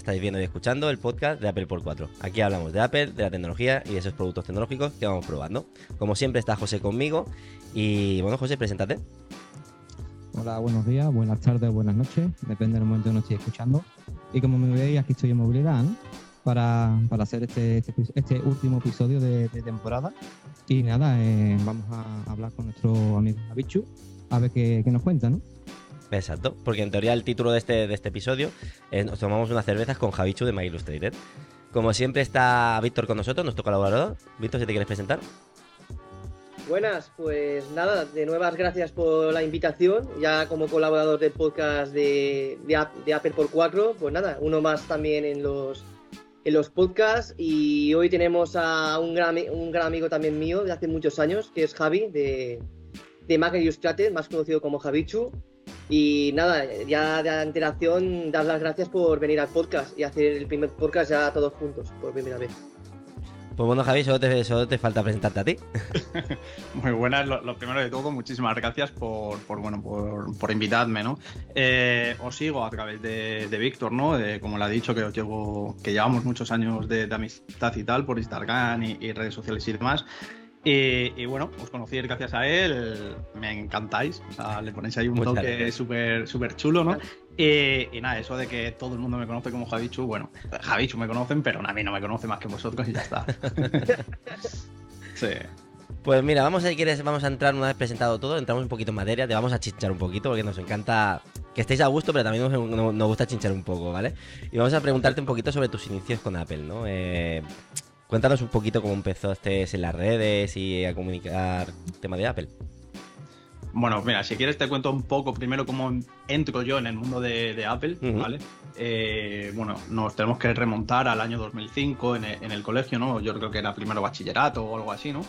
estáis viendo y escuchando el podcast de Apple por 4. Aquí hablamos de Apple, de la tecnología y de esos productos tecnológicos que vamos probando. Como siempre está José conmigo y bueno, José, preséntate. Hola, buenos días, buenas tardes, buenas noches, depende del momento que nos estéis escuchando. Y como me veis, aquí estoy en movilidad, ¿no? Para, hacer este, este, este, último episodio de, temporada. Y nada, eh, vamos a hablar con nuestro amigo Abichu a ver qué, qué nos cuenta, ¿no? Exacto, porque en teoría el título de este, de este episodio es Nos tomamos unas cervezas con Javichu de My Illustrated. Como siempre está Víctor con nosotros, nuestro colaborador. Víctor, si te quieres presentar. Buenas, pues nada, de nuevas gracias por la invitación, ya como colaborador del podcast de, de, Apple por 4, pues nada, uno más también en los, en los podcasts y hoy tenemos a un gran, un gran amigo también mío de hace muchos años, que es Javi de, de Mac Illustrated, más conocido como Javichu, y nada, ya de antelación, dar las gracias por venir al podcast y hacer el primer podcast ya todos juntos, por primera vez. Pues bueno, Javi, solo te, falta presentarte a ti. Muy buenas, lo, primero de todo, muchísimas gracias por, bueno, por, invitarme, ¿no? Eh, os sigo a través de, Víctor, ¿no? como le ha dicho, que os llevo, que llevamos muchos años de, amistad y tal, por Instagram y redes sociales y demás. Y, bueno, os conocí gracias a él, me encantáis, o sea, le ponéis ahí un toque súper súper chulo, ¿no? Y, nada, eso de que todo el mundo me conoce como Javichu, bueno, Javichu me conocen, pero a mí no me conoce más que vosotros y ya está. sí. Pues mira, vamos a, quieres, vamos a entrar una vez presentado todo, entramos un poquito en materia, te vamos a chinchar un poquito porque nos encanta que estéis a gusto, pero también nos, nos gusta chinchar un poco, ¿vale? Y vamos a preguntarte un poquito sobre tus inicios con Apple, ¿no? Eh, Cuéntanos un poquito cómo empezaste en las redes y a comunicar tema de Apple. Bueno, mira, si quieres te cuento un poco primero cómo entro yo en el mundo de, Apple, ¿vale? Eh, bueno, nos tenemos que remontar al año 2005 en el, en el, colegio, ¿no? Yo creo que era primero bachillerato o algo así, ¿no?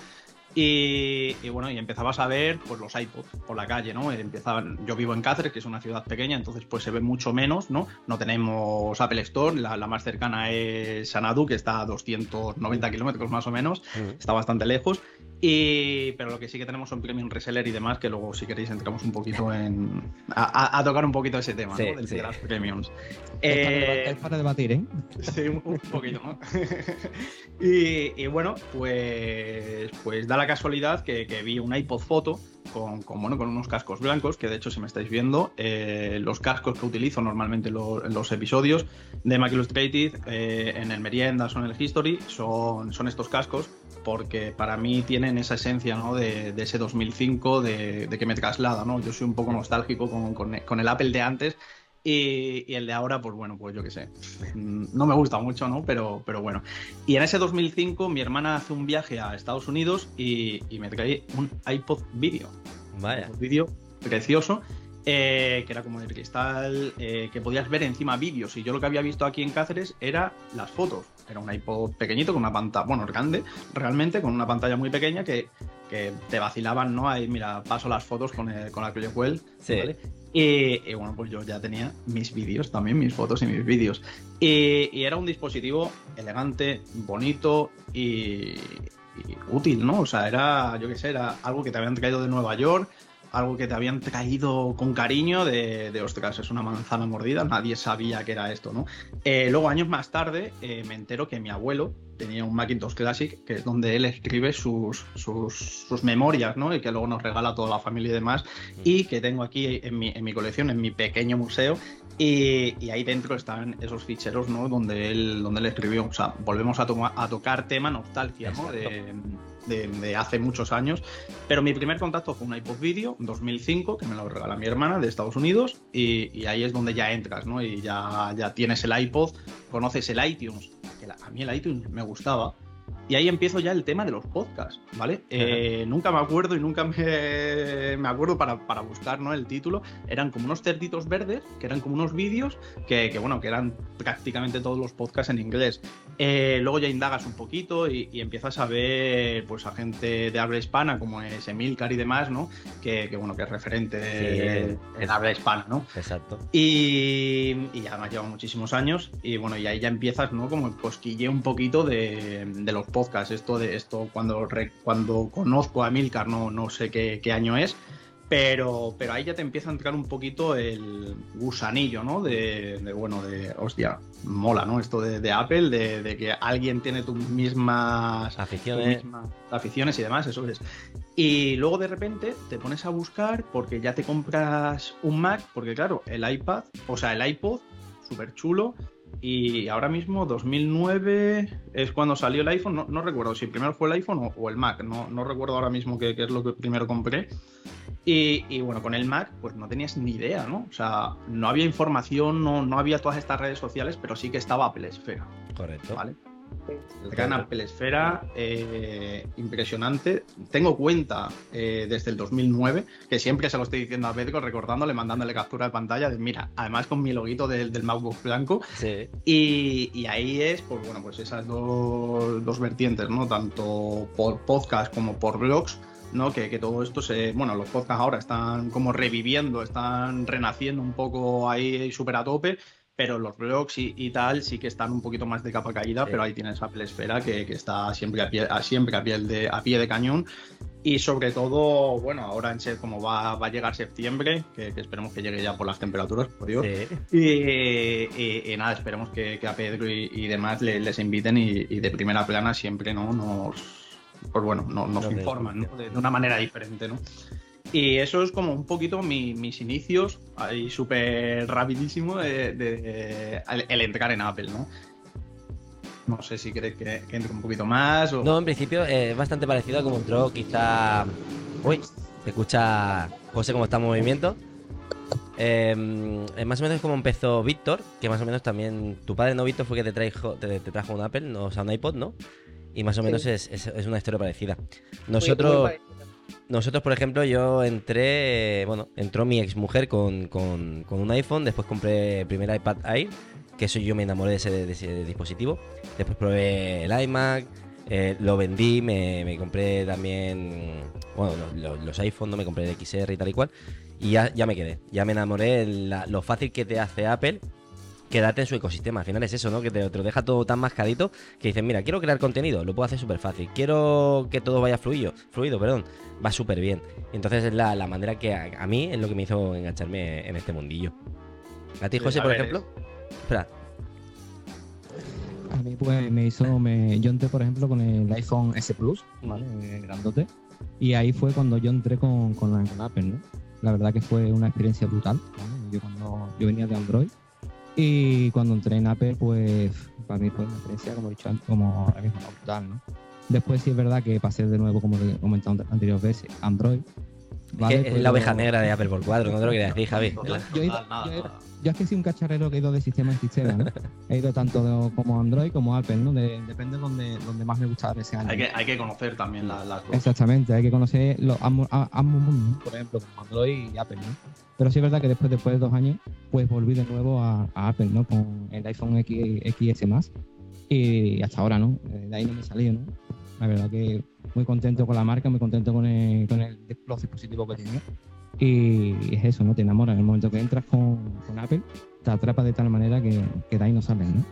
Y, bueno, y empezabas a ver pues los iPods por la calle, ¿no? Empezaban, yo vivo en Cáceres, que es una ciudad pequeña, entonces pues se ve mucho menos, ¿no? No tenemos Apple Store, la, más cercana es Sanadu, que está a 290 kilómetros más o menos, está bastante lejos. Y, pero lo que sí que tenemos son premium reseller y demás, que luego si queréis entramos un poquito en a, tocar un poquito ese tema, ¿no? De, las premiums. Es, para, debatir, ¿eh? Sí, un, poquito, ¿no? y, bueno, pues, pues da la casualidad que, vi un iPod foto con, bueno, con unos cascos blancos, que de hecho si me estáis viendo, eh, los cascos que utilizo normalmente en los, episodios de Mac Illustrated, eh, en el Meriendas o en el History, son, son estos cascos porque para mí tienen esa esencia ¿no? de, ese 2005 de, que me traslada. ¿no? Yo soy un poco nostálgico con, el Apple de antes y, el de ahora, pues bueno, pues yo qué sé. No me gusta mucho, ¿no? Pero, pero bueno. Y en ese 2005 mi hermana hace un viaje a Estados Unidos y, me trae un iPod Video. Vaya. Un vídeo precioso. Eh, que era como de cristal, eh, que podías ver encima vídeos. Y yo lo que había visto aquí en Cáceres era las fotos. Era un iPod pequeñito con una pantalla, bueno, grande, realmente, con una pantalla muy pequeña que, te vacilaban, ¿no? Ahí, mira, paso las fotos con, el, con la Well, sí. Y, bueno, pues yo ya tenía mis vídeos también, mis fotos y mis vídeos. Y, era un dispositivo elegante, bonito y, y, útil, ¿no? O sea, era, yo qué sé, era algo que te habían traído de Nueva York algo que te habían traído con cariño de, de ostras, es una manzana mordida, nadie sabía que era esto, ¿no? Eh, luego, años más tarde, eh, me entero que mi abuelo tenía un Macintosh Classic, que es donde él escribe sus, sus, memorias, ¿no? Y que luego nos regala a toda la familia y demás, y que tengo aquí en mi, en mi colección, en mi pequeño museo, y, ahí dentro están esos ficheros, ¿no? Donde él, donde él escribió, o sea, volvemos a, a tocar tema nostalgia, de, hace muchos años. Pero mi primer contacto fue un iPod Video, 2005, que me lo regala mi hermana de Estados Unidos, y, ahí es donde ya entras, ¿no? Y ya, ya tienes el iPod, conoces el iTunes, que a mí el iTunes me gustaba, y ahí empiezo ya el tema de los podcasts, ¿vale? Eh, nunca me acuerdo y nunca me, me acuerdo para, para, buscar ¿no? el título. Eran como unos cerditos verdes, que eran como unos vídeos, que, que, bueno, que eran prácticamente todos los podcasts en inglés. Eh, luego ya indagas un poquito y, empiezas a ver pues a gente de habla hispana, como es Emilcar y demás, ¿no? Que, que bueno, que es referente en habla hispana, ¿no? Exacto. Y, y ha llevado muchísimos años y bueno, y ahí ya empiezas, ¿no? Como el cosquille un poquito de, de los podcasts. Esto de esto, cuando, cuando conozco a Milcar, no, no sé qué, año es, Pero, pero ahí ya te empieza a entrar un poquito el gusanillo, ¿no? De, de bueno, de, hostia, mola, ¿no? Esto de, de Apple, de, de, que alguien tiene tus mismas aficiones. Tus mismas aficiones y demás, eso es. Y luego de repente te pones a buscar porque ya te compras un Mac, porque claro, el iPad, o sea, el iPod, súper chulo, y ahora mismo, 2009, es cuando salió el iPhone. No, no recuerdo si primero fue el iPhone o, o el Mac. No, no, recuerdo ahora mismo qué, qué, es lo que primero compré. Y, y, bueno, con el Mac, pues no tenías ni idea, ¿no? O sea, no había información, no, no había todas estas redes sociales, pero sí que estaba Apple Esfera. Correcto. ¿Vale? Gran Apple Esfera, eh, impresionante. Tengo cuenta eh, desde el 2009, que siempre se lo estoy diciendo a Pedro, recordándole, mandándole captura de pantalla de, mira, además con mi loguito del, del MacBook blanco. Sí. Y, y, ahí es, pues bueno, pues esas dos, dos vertientes, ¿no? Tanto por podcast como por blogs. ¿no? Que, que, todo esto se. Bueno, los podcasts ahora están como reviviendo, están renaciendo un poco ahí súper a tope pero los blogs y, y, tal sí que están un poquito más de capa caída, sí. pero ahí tienes Apple Esfera que, que, está siempre a pie, a, siempre a pie, de, a pie de cañón. Y sobre todo, bueno, ahora en ser como va, va a llegar septiembre, que, que, esperemos que llegue ya por las temperaturas, por Dios. Sí. Y, y, y, nada, esperemos que, a Pedro y, demás les, les inviten y, de primera plana siempre no nos, pues bueno, no, nos no informan ¿no? De, de, una manera diferente, ¿no? Y eso es como un poquito mi, mis inicios, ahí súper rapidísimo, de, de, de, el entrar en Apple, ¿no? No sé si crees que, que entre un poquito más o... No, en principio es bastante parecido a como entró quizá... Uy, se escucha José cómo está en movimiento. Eh, más o menos como empezó Víctor, que más o menos también... Tu padre, ¿no, Víctor? Fue que te, trajo, te, te trajo un Apple, no, o sea, un iPod, ¿no? Y más o menos sí. es, es, es, una historia parecida. Nosotros... Muy, muy nosotros, por ejemplo, yo entré, bueno, entró mi ex mujer con, con, con, un iPhone, después compré el primer iPad Air, que eso yo me enamoré de ese, de ese dispositivo. Después probé el iMac, eh, lo vendí, me, me, compré también, bueno, los, los, no me compré el XR y tal y cual, y ya, ya me quedé, ya me enamoré la, lo fácil que te hace Apple quedarte en su ecosistema. Al final es eso, ¿no? Que te, te, lo deja todo tan mascadito que dices, mira, quiero crear contenido, lo puedo hacer súper fácil. Quiero que todo vaya fluido, fluido, perdón, va súper bien. Entonces es la, la manera que a, a, mí es lo que me hizo engancharme en este mundillo. ¿A ti, José, a por ver, ejemplo? Espera. A mí, pues, me hizo. Me, yo entré, por ejemplo, con el iPhone S Plus, ¿vale? Grandote. Y ahí fue cuando yo entré con, con, con Apple, ¿no? La verdad que fue una experiencia brutal. ¿vale? Yo, cuando, yo venía de Android y cuando entré en Apple, pues para mí fue una experiencia, como he dicho antes, como ahora mismo, brutal, ¿no? Después sí es verdad que pasé de nuevo, como he comentado anteriores veces, Android. ¿vale? Es, que es la oveja negra de Apple por 4, no te lo quería decir, Javi. Yo, yo, he ido, yo, yo, es que soy un cacharrero que he ido de sistema en sistema, ¿no? he ido tanto de, como Android como Apple, ¿no? De, depende de donde, donde más me gusta ese año. Hay que, hay que conocer también las la cosas. Exactamente, hay que conocer los ambos, ambos mundos, por ejemplo, como Android y Apple, ¿no? Pero sí es verdad que después, después de dos años, pues volví de nuevo a, a Apple, ¿no? Con el iPhone X, XS más. Y hasta ahora, ¿no? De ahí no me salí, ¿no? La verdad que muy contento con la marca, muy contento con, el, con el, los dispositivos que tiene. Y es eso, ¿no? Te enamoras en el momento que entras con, con Apple, te atrapa de tal manera que, que de ahí no sales, ¿no?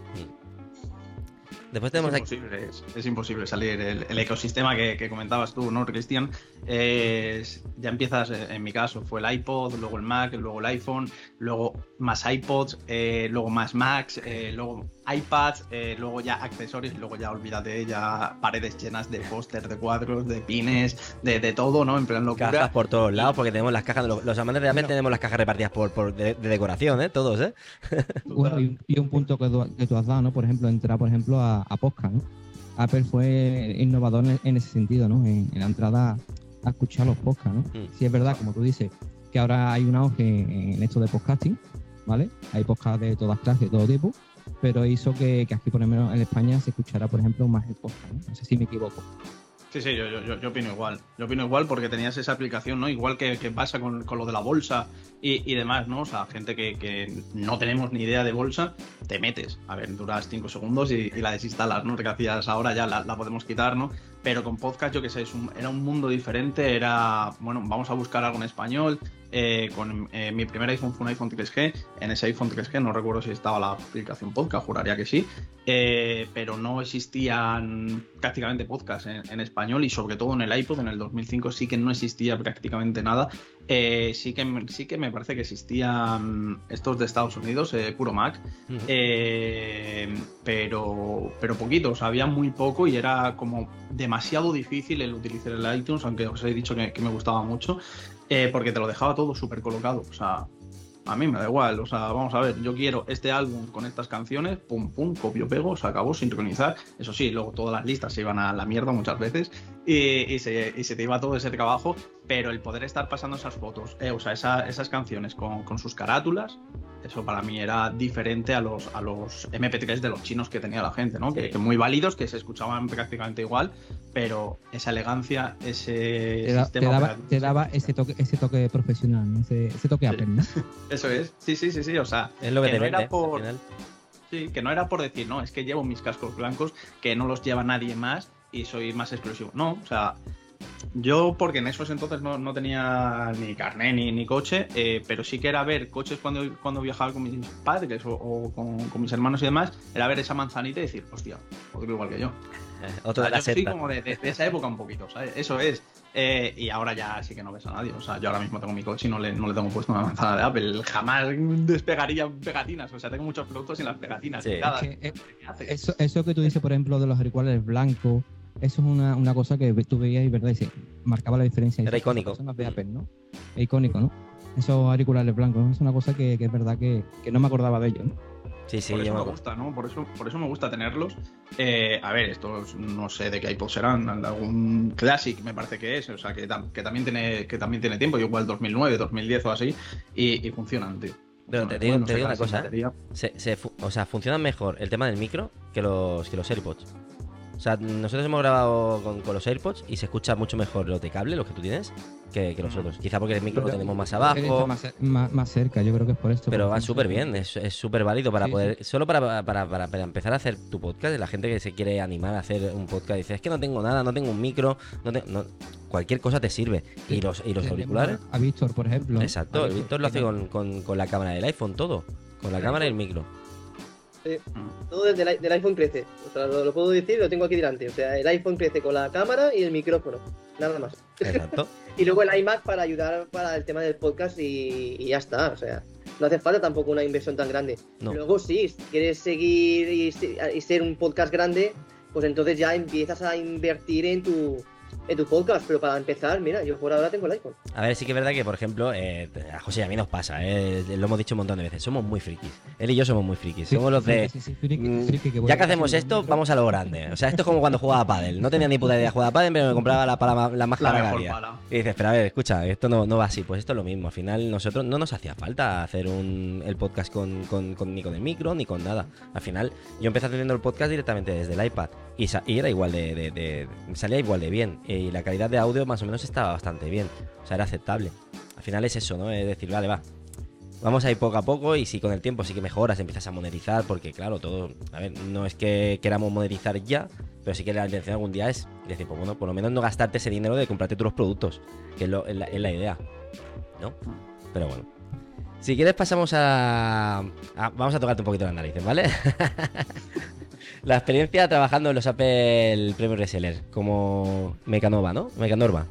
Después tenemos es imposible, es, es imposible salir. El, el ecosistema que, que, comentabas tú, ¿no, Cristian? Ya empiezas, eh, en mi caso, fue el iPod, luego el Mac, luego el iPhone, luego más iPods, eh, luego más Macs, eh, luego iPads, eh, luego ya accesorios, luego ya olvídate, ya paredes llenas de póster, de cuadros, de pines, de, de, todo, ¿no? En plan locura. Cajas por todos lados, porque tenemos las cajas, los, los amantes no. tenemos las cajas repartidas por, por de, de, decoración, ¿eh? Todos, ¿eh? bueno, y, y, un punto que tú, que tú, has dado, ¿no? Por ejemplo, entrar, por ejemplo, a, a podcast, ¿no? Apple fue innovador en, en ese sentido, ¿no? En, en, la entrada a escuchar los podcasts, ¿no? Mm. Sí es verdad, como tú dices, que ahora hay un auge en esto de podcasting, ¿vale? Hay podcasts de todas clases, de todo tipo, pero hizo que, aquí, por ejemplo, en España se escuchara, por ejemplo, más el podcast. ¿no? sé si me equivoco. Sí, sí, yo, yo, yo, opino igual. Yo opino igual porque tenías esa aplicación, ¿no? Igual que, pasa con, con, lo de la bolsa y, y, demás, ¿no? O sea, gente que, que, no tenemos ni idea de bolsa, te metes. A ver, duras cinco segundos y, y la desinstalas, ¿no? Que hacías ahora ya la, la, podemos quitar, ¿no? Pero con podcast, yo que sé, un, era un mundo diferente, era, bueno, vamos a buscar algo en español. Eh, con eh, mi primer iPhone fue un iPhone 3G. En ese iPhone 3G no recuerdo si estaba la aplicación podcast, juraría que sí. Eh, pero no existían prácticamente podcasts en, en, español y sobre todo en el iPod en el 2005 sí que no existía prácticamente nada. Eh, sí, que, sí que me parece que existían estos de Estados Unidos, eh, puro Mac, eh, pero, pero poquitos, había muy poco y era como demasiado difícil el utilizar el iTunes, aunque os he dicho que, que me gustaba mucho, porque te lo dejaba todo súper colocado. O sea, a mí me da igual, o sea, vamos a ver, yo quiero este álbum con estas canciones, pum, pum, copio, pego, se acabó, sincronizar. Eso sí, luego todas las listas se iban a la mierda muchas veces y, y se, y se te iba todo ese trabajo, pero el poder estar pasando esas fotos, eh, o sea, esa- esas canciones con, con sus carátulas, eso para mí era diferente a los, a los MP3 de los chinos que tenía la gente, ¿no? Que, Sí. que muy válidos, que se escuchaban prácticamente igual, pero esa elegancia, ese Te, da- te sistema daba, te daba ese toque, ese toque profesional, ¿no? ese, ese toque Sí. Apple, ¿no? Eso es, sí, sí, sí, sí, o sea, Es lo que, que te no era vende, por- al final. Sí, que no era por decir, no, es que llevo mis cascos blancos, que no los lleva nadie más y soy más exclusivo. No, o sea, yo porque en esos entonces no, no tenía ni carné ni, ni coche, eh, pero sí que era ver coches cuando, cuando viajaba con mis padres o, o con, con mis hermanos y demás, era ver esa manzanita y decir, hostia, otro igual que yo. Eh, Otro O sea, de la yo soy como de, de- de esa época un poquito, ¿sabes? Eso es. Eh, y ahora ya sí que no ves a nadie. O sea, yo ahora mismo tengo mi coche y no le, no le tengo puesto una manzana de Apple. Jamás despegaría pegatinas. O sea, tengo muchos productos sin las pegatinas. Sí. Es que, eh. Eso, eso que tú dices, por ejemplo, de los auriculares blancos, eso es una, una cosa que tú veías y verdad, y se marcaba la diferencia. Era icónico. de Apple, ¿no? Es icónico, ¿no? Esos auriculares blancos, ¿no? es una cosa que, que es verdad que, que no me acordaba de ellos, ¿no? Sí, sí, por eso me gusta, ¿no? Por eso, por eso me gusta tenerlos. Eh, a ver, estos no sé de qué iPod serán, algún Classic me parece que es, o sea, que, tam- que también tiene que también tiene tiempo, igual 2009, 2010 o así, y, y funcionan, tío. Pero Bueno, te digo, bueno, te se digo queda una cosa, ¿eh? batería. Se, se o sea, funciona mejor el tema del micro que los, que los AirPods. O sea, nosotros hemos grabado con, con los AirPods y se escucha mucho mejor los de cable, los que tú tienes, que, que los otros. Quizá porque el micro lo tenemos más abajo, Más, más- más cerca, yo creo que es por esto. pero porque va no súper bien, es súper válido para Sí, poder, solo para, para, para, para empezar a hacer tu podcast, la gente que se quiere animar a hacer un podcast, dice, es que no tengo nada, no tengo un micro, no te- no- cualquier cosa te sirve. Y los, y los auriculares, A Víctor, por ejemplo. exacto, el Víctor lo hace con, con, con la cámara del iPhone, todo, con la cámara y el micro. Todo desde el, del iPhone 13. O sea, lo, lo puedo decir, lo tengo aquí delante. O sea, el iPhone 13 con la cámara y el micrófono. Nada más. Exacto. Y luego el iMac para ayudar para el tema del podcast y, y ya está. O sea, no hace falta tampoco una inversión tan grande. No. Luego sí, si quieres seguir y, se- y ser un podcast grande, pues entonces ya empiezas a invertir en tu, en tu podcast. Pero para empezar, mira, yo por ahora tengo el iPhone. A ver, sí que es verdad que, por ejemplo, eh, a José y a mí nos pasa, eh, lo hemos dicho un montón de veces, somos muy frikis. Él y yo somos muy frikis. Sí, somos los sí, de. sí, sí, friki, mm, friki, que voy ya que hacemos esto, vamos a lo grande. O sea, esto es como cuando jugaba a pádel. No tenía ni puta idea de jugar a pádel, pero me compraba la pala la más La cara. Y dices, pero a ver, escucha, esto no, no va así. Pues esto es lo mismo. Al final, nosotros no nos hacía falta hacer un, el podcast con, con- con- ni con el micro ni con nada. Al final, yo empecé haciendo el podcast directamente desde el iPad y, era igual de, salía igual de bien. Y la calidad de audio más o menos estaba bastante bien. O sea, era aceptable. Al final es eso, ¿no? Es decir, vale, va. Vamos a ir poco a poco y si con el tiempo sí que mejoras, empiezas a monetizar, porque claro, todo, a ver, no es que queramos monetizar ya, pero sí que la intención algún día es decir, pues bueno, por lo menos no gastarte ese dinero de comprarte los productos, que es, la, idea, ¿no? Pero bueno. Si quieres pasamos a, a- Vamos a tocarte un poquito las narices, ¿vale? la experiencia trabajando en los Apple Premium Reseller, como Mecanova, ¿no? Mecanorva,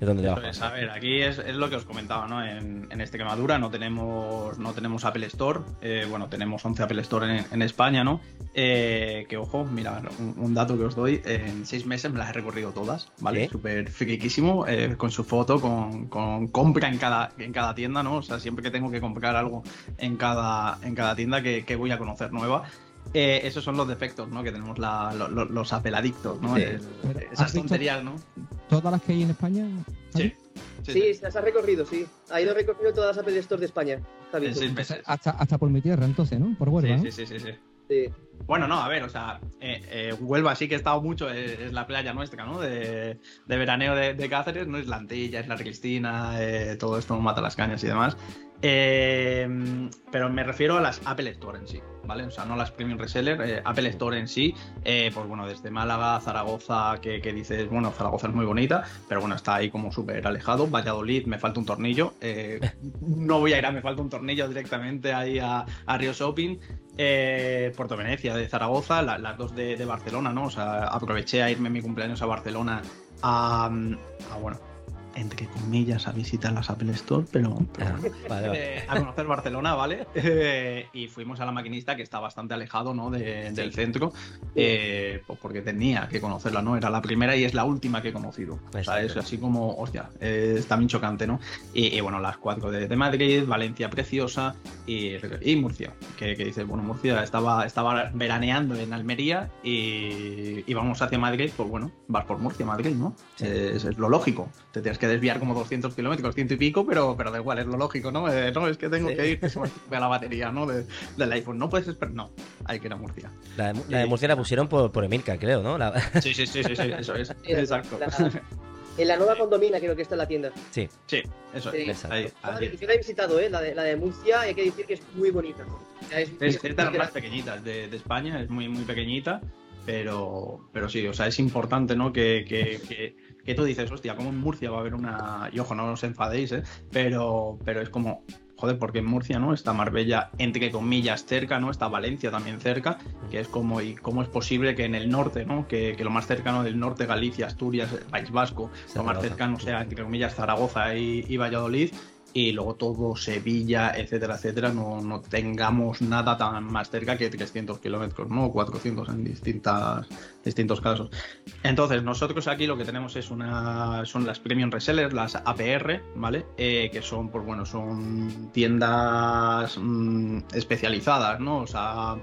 es donde Eso trabajas. es, a ver, aquí es, es lo que os comentaba, ¿no? En, en este quemadura no tenemos, no tenemos Apple Store, eh, bueno, tenemos 11 Apple Store en, en España, ¿no? Eh, que ojo, mira, un, un dato que os doy, en seis meses me las he recorrido todas, ¿vale? Súper friquísimo, eh, con su foto, con, con compra en cada, en cada tienda, ¿no? O sea, siempre que tengo que comprar algo en cada, en cada tienda que, que voy a conocer nueva. Eh, esos son los defectos, ¿no? Que tenemos la- lo- lo- los Apple adictos, ¿no? Sí. El- esas ¿has visto- tonterías, ¿no? ¿Todas las que hay en España? Sí. Sí, se las ha recorrido, sí. Ha ido recorrido todas las Apple Stores de España. Meses. Hasta, hasta por mi tierra, entonces, ¿no? Por Huelva, ¿no? Sí, sí, sí, sí, sí. Sí. Bueno, no, a ver, o sea, eh, eh, Huelva sí que he estado mucho, es, es la playa nuestra, ¿no? De, de veraneo de, de Cáceres, no es la Antilla, es la Cristina, eh, todo esto mata las cañas y demás. Eh, pero me refiero a las Apple Store en sí, ¿vale? O sea, no las Premium Reseller, eh, Apple Store en sí, eh, pues bueno, desde Málaga, Zaragoza, que, que dices, bueno, Zaragoza es muy bonita, pero bueno, está ahí como súper alejado. Valladolid, me falta un tornillo. eh, no voy a ir a, me falta un tornillo directamente ahí a, a Río Shopping. Eh, Puerto Venecia de Zaragoza, la- las dos de, de Barcelona, ¿no? O sea, aproveché a irme en mi cumpleaños a Barcelona a, a, bueno, entre comillas, a visitar las Apple Store, pero, Ah, vale, vale. eh, a conocer Barcelona, ¿vale? Eh, y fuimos a la maquinista que está bastante alejado, ¿no? de- del centro, eh, pues porque tenía que conocerla, ¿no? Era la primera y es la última que he conocido. O sea, es así como, hostia, eh, es también chocante, ¿no? Y, y, bueno, las cuatro de, de Madrid, Valencia preciosa y, y Murcia, que, que dices, bueno, Murcia estaba, estaba veraneando en Almería y, y vamos hacia Madrid, pues bueno, vas por Murcia, Madrid, ¿no? Sí. Es, es lo lógico. Te tienes que desviar como 200 kilómetros, ciento y pico, pero, pero da igual, es lo lógico, ¿no? Eh, no, es que tengo Sí. que ir, que se me estropea la batería, ¿no? De- del iPhone. No puedes esperar, no, hay que ir a Murcia. La de, la de Murcia la pusieron por, por Emilcar, creo, ¿no? La- Sí, sí, sí, sí, sí, eso es. Exacto. la- en la nueva condomina creo que está en la tienda. Sí, Sí, eso Sí. es. Ahí, ahí. Yo la he visitado, ¿eh? La de, la de Murcia, hay que decir que es muy bonita. O sea, es, Es, es es de las más pequeñitas de, de España, es muy, muy pequeñita, pero, pero sí, o sea, es importante, ¿no? Que, que, que, que tú dices, hostia, ¿cómo en Murcia va a haber una. Y ojo, no os enfadéis, ¿eh? Pero, pero es como. Joder, porque en Murcia, ¿no? Está Marbella, entre comillas, cerca, ¿no? Está Valencia también cerca, que es como, y cómo es posible que en el norte, ¿no? Que, que lo más cercano del norte, Galicia, Asturias, País Vasco, lo más cercano sea, entre comillas, Zaragoza y, y Valladolid, y luego todo Sevilla, etcétera, etcétera, no, no tengamos nada tan más cerca que 300 kilómetros, ¿no? O 400 en distintas, distintos casos. Entonces, nosotros aquí lo que tenemos es una, son las Premium Resellers, las APR, ¿vale? Eh, que son, pues bueno, son tiendas mm, especializadas, ¿no? O sea,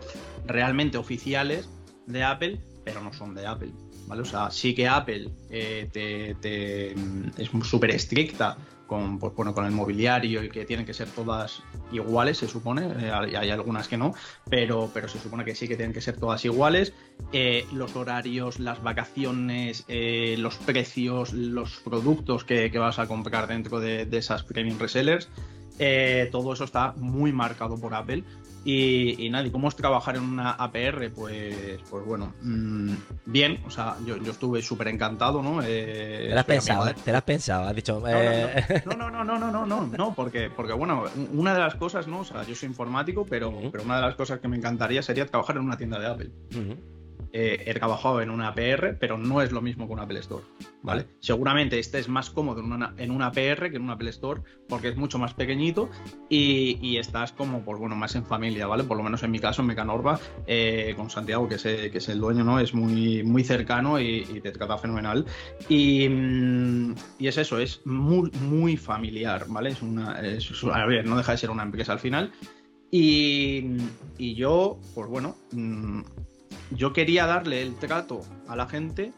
realmente oficiales de Apple, pero no son de Apple. ¿Vale? O sea, sí que Apple eh, te, te, mm, es súper estricta con, pues, bueno, con el mobiliario y que tienen que ser todas iguales, se supone. Eh, hay, algunas que no, pero, pero se supone que sí que tienen que ser todas iguales. Eh, los horarios, las vacaciones, eh, los precios, los productos que, que vas a comprar dentro de, esas premium resellers. todo eso está muy marcado por Apple. Y, y, nada, ¿y cómo es trabajar en una APR? Pues, pues bueno, mmm, bien, o sea, yo, yo estuve súper encantado, ¿no? Eh, te lo has pensado, te lo has pensado, has dicho... Eh... No, no, no, no, no, no, no, no, porque, porque bueno, una de las cosas, ¿no? O sea, yo soy informático, pero, pero una de las cosas que me encantaría sería trabajar en una tienda de Apple. Uh. Eh, he trabajado en una APR, pero no es lo mismo que una Apple Store, ¿vale? Seguramente estés más cómodo en una, en una APR que en una Apple Store, porque es mucho más pequeñito y, y estás como, pues bueno, más en familia, ¿vale? Por lo menos en mi caso, en Mecanorba, eh, con Santiago, que es, que es el dueño, ¿no? Es muy, muy cercano y, y te trata fenomenal. Y, mm, y es eso, es muy, muy familiar, ¿vale? Es una, es- es- a ver, no deja de ser una empresa al final. Y, y yo, pues bueno, mm, yo quería darle el trato a la gente,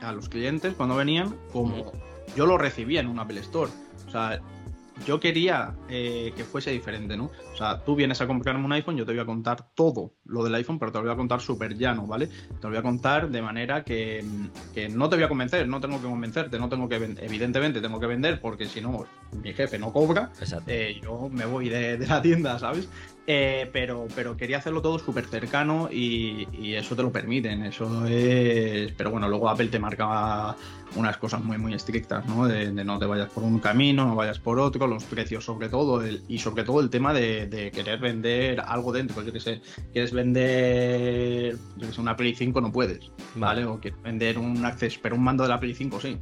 a los clientes cuando venían, como yo lo recibía en un Apple Store. O sea, yo quería eh, que fuese diferente, ¿no? O sea, tú vienes a comprarme un iPhone, yo te voy a contar todo lo del iPhone, pero te lo voy a contar súper llano, ¿vale? Te lo voy a contar de manera que, que no te voy a convencer, no tengo que convencerte, no tengo que, ven- evidentemente tengo que vender porque si no, mi jefe no cobra, Exacto. eh, yo me voy de, de la tienda, ¿sabes? Eh, pero, pero quería hacerlo todo súper cercano y, y eso te lo permiten, eso es... Pero bueno, luego Apple te marca unas cosas muy, muy estrictas, ¿no? De, de no te vayas por un camino, no vayas por otro, los precios sobre todo, el- y sobre todo el tema de, de querer vender algo dentro, yo que sé, quieres vender, yo que sé, una Play 5 no puedes, ¿vale? O quieres vender un acceso, pero un mando de la Play 5 sí.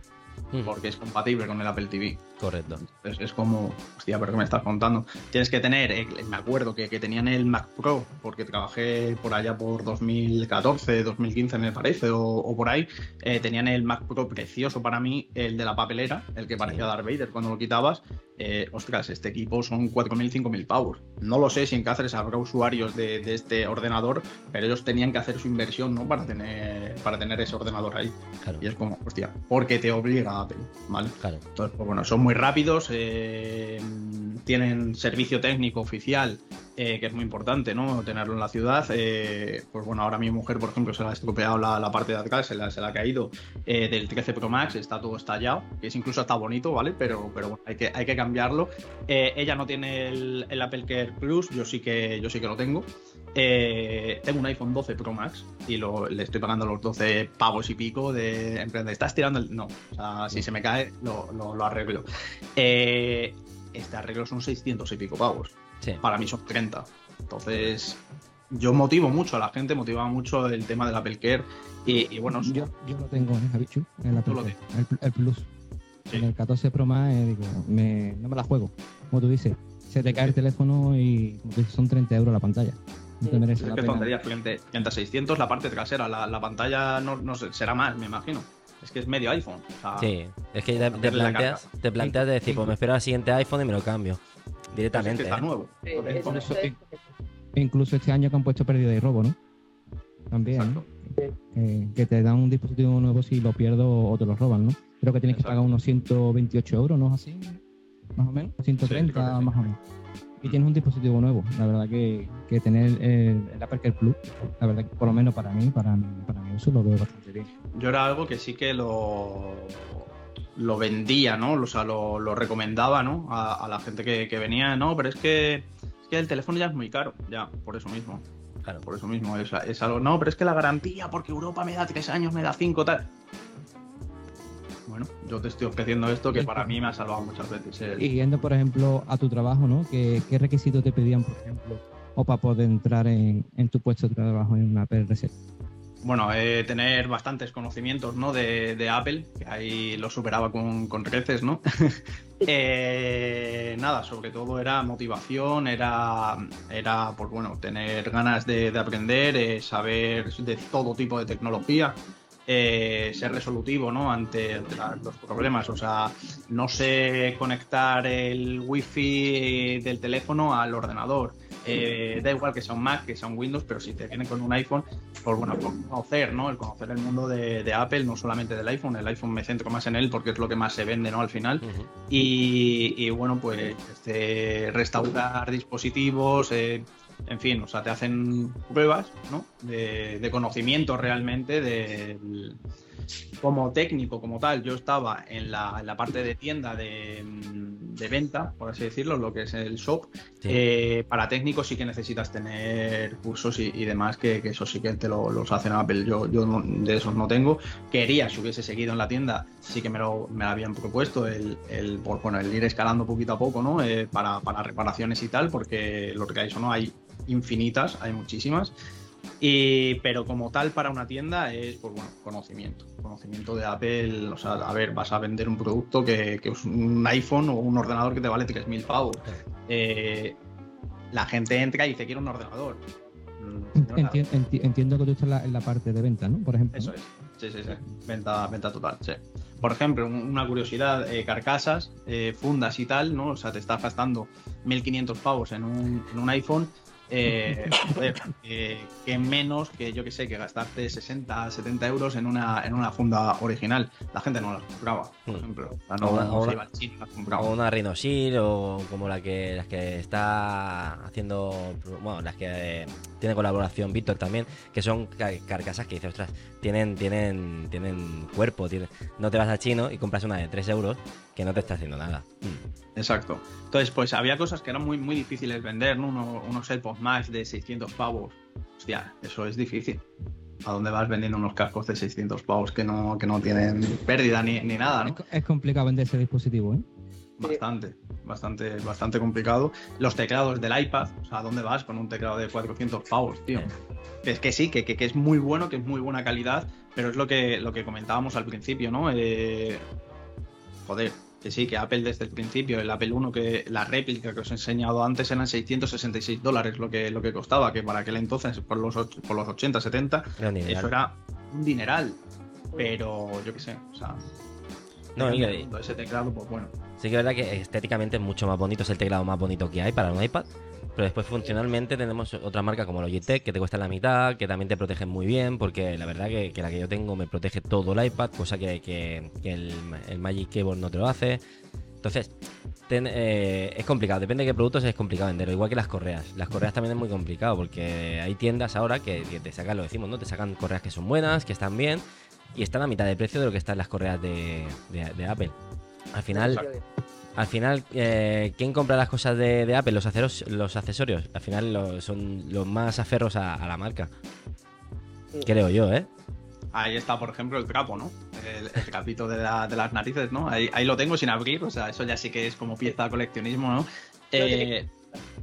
Porque es compatible con el Apple TV. Correcto. Es, es como, hostia, pero ¿qué me estás contando? Tienes que tener, eh, me acuerdo que, que tenían el Mac Pro, porque trabajé por allá por 2014, 2015 me parece, o, o por ahí. eh, tenían el Mac Pro precioso para mí, el de la papelera, el que parecía Sí. Darth Vader cuando lo quitabas. Eh, ostras, este equipo son 4.000, 5.000 pavos. No lo sé si en Cáceres habrá usuarios de, de este ordenador, pero ellos tenían que hacer su inversión, ¿no? Para tener, para tener ese ordenador ahí. Claro. Y es como, hostia, porque te obliga Apple, ¿vale? Claro. Entonces, pues bueno, son muy rápidos, eh, tienen servicio técnico oficial, eh, que es muy importante, ¿no? Tenerlo en la ciudad. eh, pues bueno, ahora mi mujer, por ejemplo, se le ha estropeado la, la parte de atrás, se le, se le ha caído del 13 Pro Max, está todo estallado, que es incluso está bonito, ¿vale? Pero, pero bueno, hay que, hay que cambiarlo. Ella no tiene el, el Apple Care Plus, yo sí que, yo sí que lo tengo. Eh, tengo un iPhone 12 Pro Max y lo, le estoy pagando los 12 pavos y pico de en plan de, ¿Estás tirando el.? No, o sea, si se me cae, lo, lo- lo arreglo. Eh, este arreglo son 600 y pico pavos. Sí. Para mí son 30. Entonces, yo motivo mucho a la gente, motivaba mucho el tema del Apple Care. Y, y bueno, Yo, yo lo tengo, ¿eh, Javichu? El, Apple Care, el, el Plus. En el 14 Pro Max, eh, digo, me- no me la juego. Como tú dices, se te cae el teléfono y como tú dices, son 30 euros la pantalla. No te merece Es la que pena. frente a 600 la parte trasera, la, la pantalla no, no sé, será más, me imagino. Es que es medio iPhone. o sea, Sí, es que te, planteas, te planteas de decir, pues me espero al siguiente iPhone y me lo cambio. pues es que Directamente. está ¿eh? nuevo. Sí, Entonces, eso con es- eso- sí. Incluso este año que han puesto pérdida y robo, ¿no? También. Eh, que te dan un dispositivo nuevo si lo pierdo o te lo roban, ¿no? Creo que tienes que pagar unos 128 euros, ¿no es así? Más o menos. 130 creo que sí. más o menos. Y tienes un dispositivo nuevo. La verdad que, que tener el, el Apple Care Plus, la verdad que por lo menos para mí, para, para mi uso, lo veo bastante bien. Yo era algo que sí que lo, lo vendía, ¿no? O sea, lo, lo recomendaba, ¿no? A, a la gente que, que venía, no, pero es que, es que el teléfono ya es muy caro, ya, por eso mismo. Claro. Por eso mismo, es, es algo. No, pero es que la garantía, porque Europa me da tres años, me da cinco, tal. Bueno, yo te estoy ofreciendo esto que para mí me ha salvado muchas veces. el- Y yendo, por ejemplo, a tu trabajo, ¿no? ¿Qué, qué requisitos te pedían, por ejemplo, o para poder entrar en, en tu puesto de trabajo en una Reset? Bueno, eh, tener bastantes conocimientos ¿no? de, de Apple, que ahí lo superaba con, con creces, ¿no? Eh, nada, sobre todo era motivación, era, era pues bueno, tener ganas de, de aprender, eh, saber de todo tipo de tecnología, eh, ser resolutivo ¿no? ante, ante la- los problemas. O sea, no sé conectar el wifi del teléfono al ordenador. Eh, da igual que sea un Mac, que sea un Windows, pero si te vienen con un iPhone, pues bueno, pues conocer, ¿no? El conocer el mundo de, de Apple, no solamente del iPhone, el iPhone me centro más en él porque es lo que más se vende, ¿no? Al final. Y, bueno, pues este, restaurar dispositivos, eh, en fin, o sea, te hacen pruebas, ¿no? De, de conocimiento realmente del como técnico, como tal, yo estaba en la, en la parte de tienda de, mm, de venta, por así decirlo, lo que es el shop. Sí. Eh, para técnicos sí que necesitas tener cursos y, y demás, que, que eso sí que te lo, los hacen Apple. Yo, yo no- de esos no tengo. Quería, si hubiese seguido en la tienda, sí que me lo, me lo habían propuesto, el, el, por- bueno, el ir escalando poquito a poco, ¿no? Eh, para, para reparaciones y tal, porque lo que hay no hay infinitas, hay muchísimas. Y, pero como tal para una tienda es pues bueno, conocimiento. Conocimiento de Apple. O sea, a ver, vas a vender un producto que, que es un iPhone o un ordenador que te vale 3.000 pavos. Eh, la gente entra y dice, quiero un ordenador. Mm, señora, Enti- enti- entiendo que tú estás en la, en la parte de venta, ¿no? Por ejemplo. Eso ¿no? es. Sí, sí, sí. Venta, venta total, sí. Por ejemplo, un- una curiosidad, eh, carcasas, eh, fundas y tal, ¿no? O sea, te estás gastando 1.500 pavos en un, en un iPhone. Eh, joder, eh, que menos que yo que sé, que gastarte 60, 70 euros en una, en una funda original. La gente no las compraba, por Mm. ejemplo. O sea, no, O una- no o una- las compraba. O una Rhinosil o como la que las que está haciendo, bueno, las que tiene colaboración Víctor también, que son ca- carcasas que dice, ostras, tienen, tienen, tienen cuerpo, tienen... no te vas a chino y compras una de 3 euros que no te está haciendo nada. Mm. Exacto. Entonces, pues había cosas que eran muy, muy difíciles vender, ¿no? Uno- unos AirPods Max de 600 pavos. Hostia, eso es difícil. ¿A dónde vas vendiendo unos cascos de 600 pavos que no, que no tienen pérdida ni, ni nada, Es, ¿no? co- es complicado vender ese dispositivo, ¿eh? Bastante, bastante, bastante complicado. Los teclados del iPad, o sea, ¿a dónde vas con un teclado de 400 pavos, tío? Es que sí, que, que- que es muy bueno, que es muy buena calidad, pero es lo que, lo que comentábamos al principio, ¿no? Eh, joder, que sí, que Apple desde el principio, el Apple 1, que la réplica que os he enseñado antes eran 666 dólares lo que, lo que costaba, que para aquel entonces, por los, por los 80, 70, Era un dineral. eso era un dineral. Pero yo qué sé, o sea, No, el ese teclado, pues bueno. Sí que es verdad que estéticamente es mucho más bonito, es el teclado más bonito que hay para un iPad. Pero después funcionalmente tenemos otra marca como Logitech que te cuesta la mitad, que también te protegen muy bien, porque la verdad que, la que yo tengo me protege todo el iPad, cosa que, el, Magic Keyboard no te lo hace. Entonces, eh, es complicado, depende de qué productos es complicado venderlo, igual que las correas. Las correas también es muy complicado, porque hay tiendas ahora que, te sacan, lo decimos, ¿no? Te sacan correas que son buenas, que están bien, y están a mitad de precio de lo que están las correas de- de Apple. Al final, al final, eh, ¿quién compra las cosas de, de Apple? Los, aceros- los accesorios. Al final lo- son los más aferros a, a la marca. Creo yo, ¿eh? Ahí está, por ejemplo, el trapo, ¿no? El, el trapito de, la- de las narices, ¿no? Ahí, ahí lo tengo sin abrir, o sea, eso ya sí que es como pieza de coleccionismo, ¿no? Eh,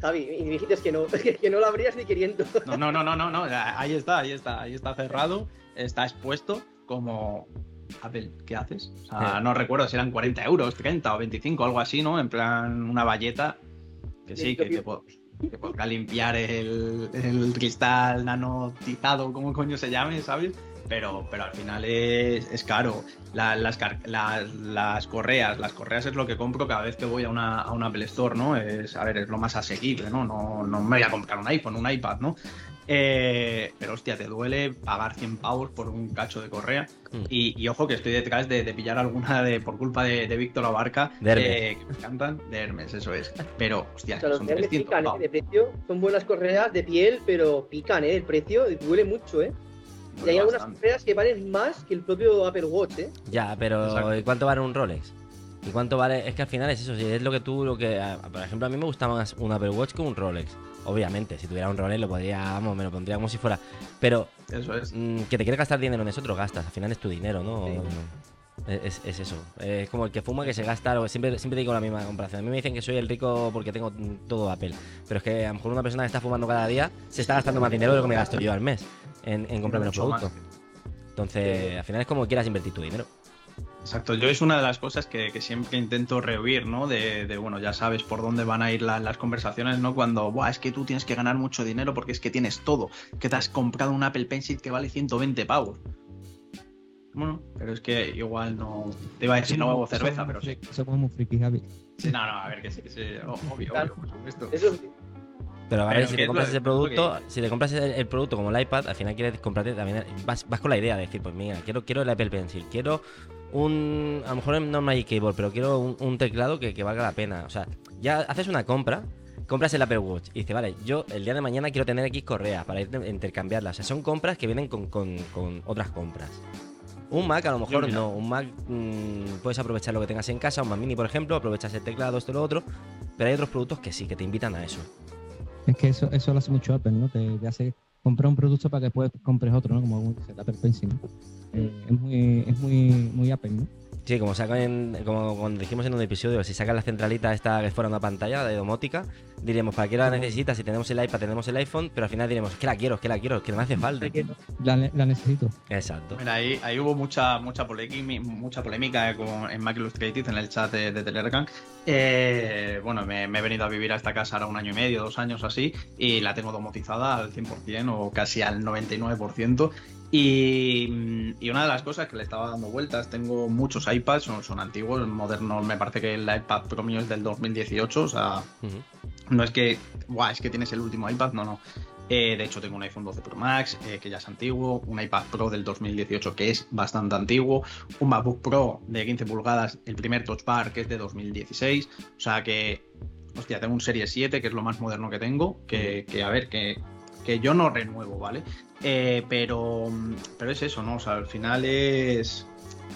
Javi, y me dijiste que no, que no lo abrías ni queriendo. no, no, no, no, no, no, ahí está, ahí está, ahí está cerrado, está expuesto como Apple, ¿qué haces? O sea, no recuerdo si eran 40 euros, 30 o 25, algo así, ¿no? En plan, una valleta que sí, que, que, que podrá limpiar el, el cristal nanotizado, como coño se llame, ¿sabes? Pero, pero al final es, es caro. La- las, car- la- las correas, las correas es lo que compro cada vez que voy a una, a una Apple Store, ¿no? Es, a ver, es lo más asequible, ¿no? No, no me voy a comprar un iPhone, un iPad, ¿no? Eh, pero hostia, te duele pagar 100 pavos por un cacho de correa. Mm. Y, y ojo que estoy detrás de, de pillar alguna de por culpa de, de Víctor Abarca, De Hermes. eh, que me encantan, de Hermes, eso es. Pero, hostia, O sea, los son Hermes 300 pican, ¿eh? De precio. Son buenas correas de piel, pero pican, ¿eh? El precio duele mucho, ¿eh? Y hay algunas correas que valen más que el propio Apple Watch, ¿eh? Ya, pero Exacto. ¿y cuánto vale un Rolex? ¿Y cuánto vale? Es que al final es eso, si es lo que tú, lo que. a- Por ejemplo, a mí me gusta más un Apple Watch que un Rolex. Obviamente, si tuviera un Rolex lo podría, vamos, me lo pondría como si fuera. Pero Eso es. mm, que te quieres gastar dinero en eso, lo gastas. Al final es tu dinero, ¿no? Sí. Es, es- es eso. Es como el que fuma que se gasta. lo- Siempre, siempre digo la misma comparación. A mí me dicen que soy el rico porque tengo todo Apple. Pero es que a lo mejor una persona que está fumando cada día se está gastando más dinero de lo que me gasto yo al mes en, en Mucho más. productos. Entonces, al final es como quieras invertir tu dinero. Exacto, yo es una de las cosas que, que siempre intento rehuir, ¿no? De, de, bueno, ya sabes por dónde van a ir la- las conversaciones, ¿no? Cuando, Buah, es que tú tienes que ganar mucho dinero porque es que tienes todo, que te has comprado un Apple Pencil que vale 120 pavos. Bueno, pero es que igual no... Te iba a decir no bebo cerveza, pero sí. Eso como muy friki, Javi. Sí, No, no, a ver, que sí, que sí, obvio, Claro. obvio, por supuesto. Eso sí. Pero a ver, si te compras lo- ese que producto, si te compras el, el producto como el iPad, al final quieres comprarte también, vas, vas con la idea de decir, pues mira, quiero, quiero el Apple Pencil, quiero un, a lo mejor no un Magic Keyboard, pero quiero un, un teclado que, que valga la pena. O sea, ya haces una compra, compras el Apple Watch y dices, vale, yo el día de mañana quiero tener X correas para ir a intercambiarlas. O sea, son compras que vienen con, con- con otras compras. Un Mac a lo mejor no, un Mac mm, puedes aprovechar lo que tengas en casa, un Mac mini por ejemplo, aprovechas el teclado, esto, lo otro, pero hay otros productos que sí, que te invitan a eso. Es que eso, eso lo hace mucho Apple, ¿no? Te, te hace comprar un producto para que después compres otro, ¿no? Como dice el Apple Pencil. ¿no? Eh, es muy, es muy, muy Apple, ¿no? Sí, como sacan, como cuando dijimos en un episodio, si sacan la centralita esta que fuera una pantalla de domótica, diríamos, ¿para qué la necesitas? Si tenemos el iPad, tenemos el iPhone, pero al final diremos, que la quiero, que la quiero, no me hace falta. La, ne- la necesito. Exacto. Mira, ahí, ahí hubo mucha mucha polémica, mucha polémica con- en Mac Illustrated, en el chat de, de Telegram. Eh, bueno, me, me he venido a vivir a esta casa ahora un año y medio, dos años así, y la tengo domotizada al 100% o casi al 99%. Y, y una de las cosas que le estaba dando vueltas, tengo muchos iPads, son, son antiguos, modernos, me parece que el iPad Pro mío es del 2018, o sea, no es que, guau, es que tienes el último iPad, no, no. Eh, de hecho, tengo un iPhone 12 Pro Max, eh, que ya es antiguo, un iPad Pro del 2018, que es bastante antiguo, un MacBook Pro de 15 pulgadas, el primer Touch Bar, que es de 2016. O sea que, hostia, tengo un Serie 7, que es lo más moderno que tengo, que, que, a ver, que, que yo no renuevo, ¿vale? Eh, pero, pero es eso, ¿no? O sea, al final es,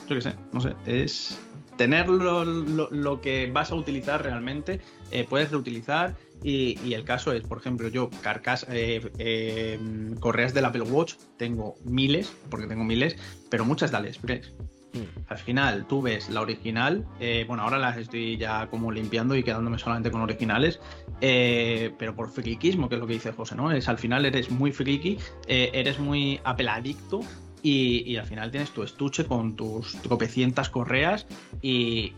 yo qué sé, no sé, es tener lo, lo- que vas a utilizar realmente, eh, puedes reutilizar y, el caso es, por ejemplo, yo carcas, eh, correas del Apple Watch tengo miles, porque tengo miles, pero muchas de AliExpress. Mm. Al final, tú ves la original, eh, bueno, ahora las estoy ya como limpiando y quedándome solamente con originales, eh, pero por friquismo, que es lo que dice José, ¿no? Es al final eres muy friki, eh, eres muy Apple adicto y, y al final tienes tu estuche con tus tropecientas correas y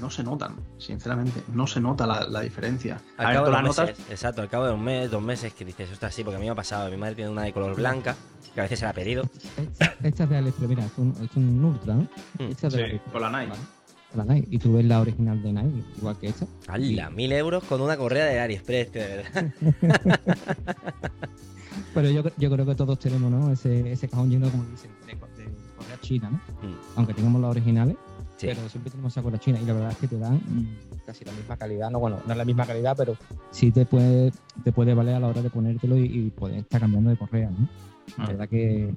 no se notan, sinceramente, no se nota la, la diferencia. Al A ver, cabo tú de la los notas, meses, exacto, al cabo de un mes, dos meses, que dices, ostras, sí, porque a mí me ha pasado, mi madre tiene una de color blanca, que a veces se la ha pedido. Esta, es de AliExpress, mira, es un, es un Ultra, ¿no? Mm. Esta es de sí, con la Nike. La Nike. Y tú ves la original de Nike, igual que esta. ¡Hala! Mil euros con una correa de AliExpress, que de verdad. Pero yo, yo creo que todos tenemos, ¿no? Ese, ese cajón lleno, como dicen, de, de correa china, ¿no? Mm. Aunque tengamos las originales, Sí. pero siempre tenemos esa correa china y la verdad es que te dan mm, casi la misma calidad. No, bueno, no es la misma calidad, pero sí te puede, te puede valer a la hora de ponértelo y, y poder estar cambiando de correa, ¿no? La Ah. verdad que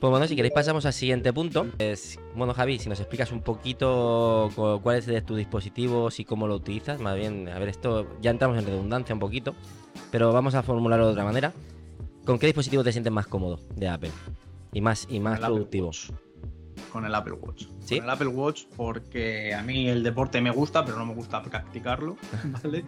Pues bueno, si queréis pasamos al siguiente punto. Es, bueno, Javi, si nos explicas un poquito cu- cuál es de tus dispositivos y cómo lo utilizas, más bien, a ver, esto ya entramos en redundancia un poquito, pero vamos a formularlo de otra manera. ¿Con qué dispositivo te sientes más cómodo de Apple? Y más, y más El Apple productivo. Watch. Con el Apple Watch. ¿Sí? Con el Apple Watch porque a mí el deporte me gusta, pero no me gusta practicarlo, ¿vale?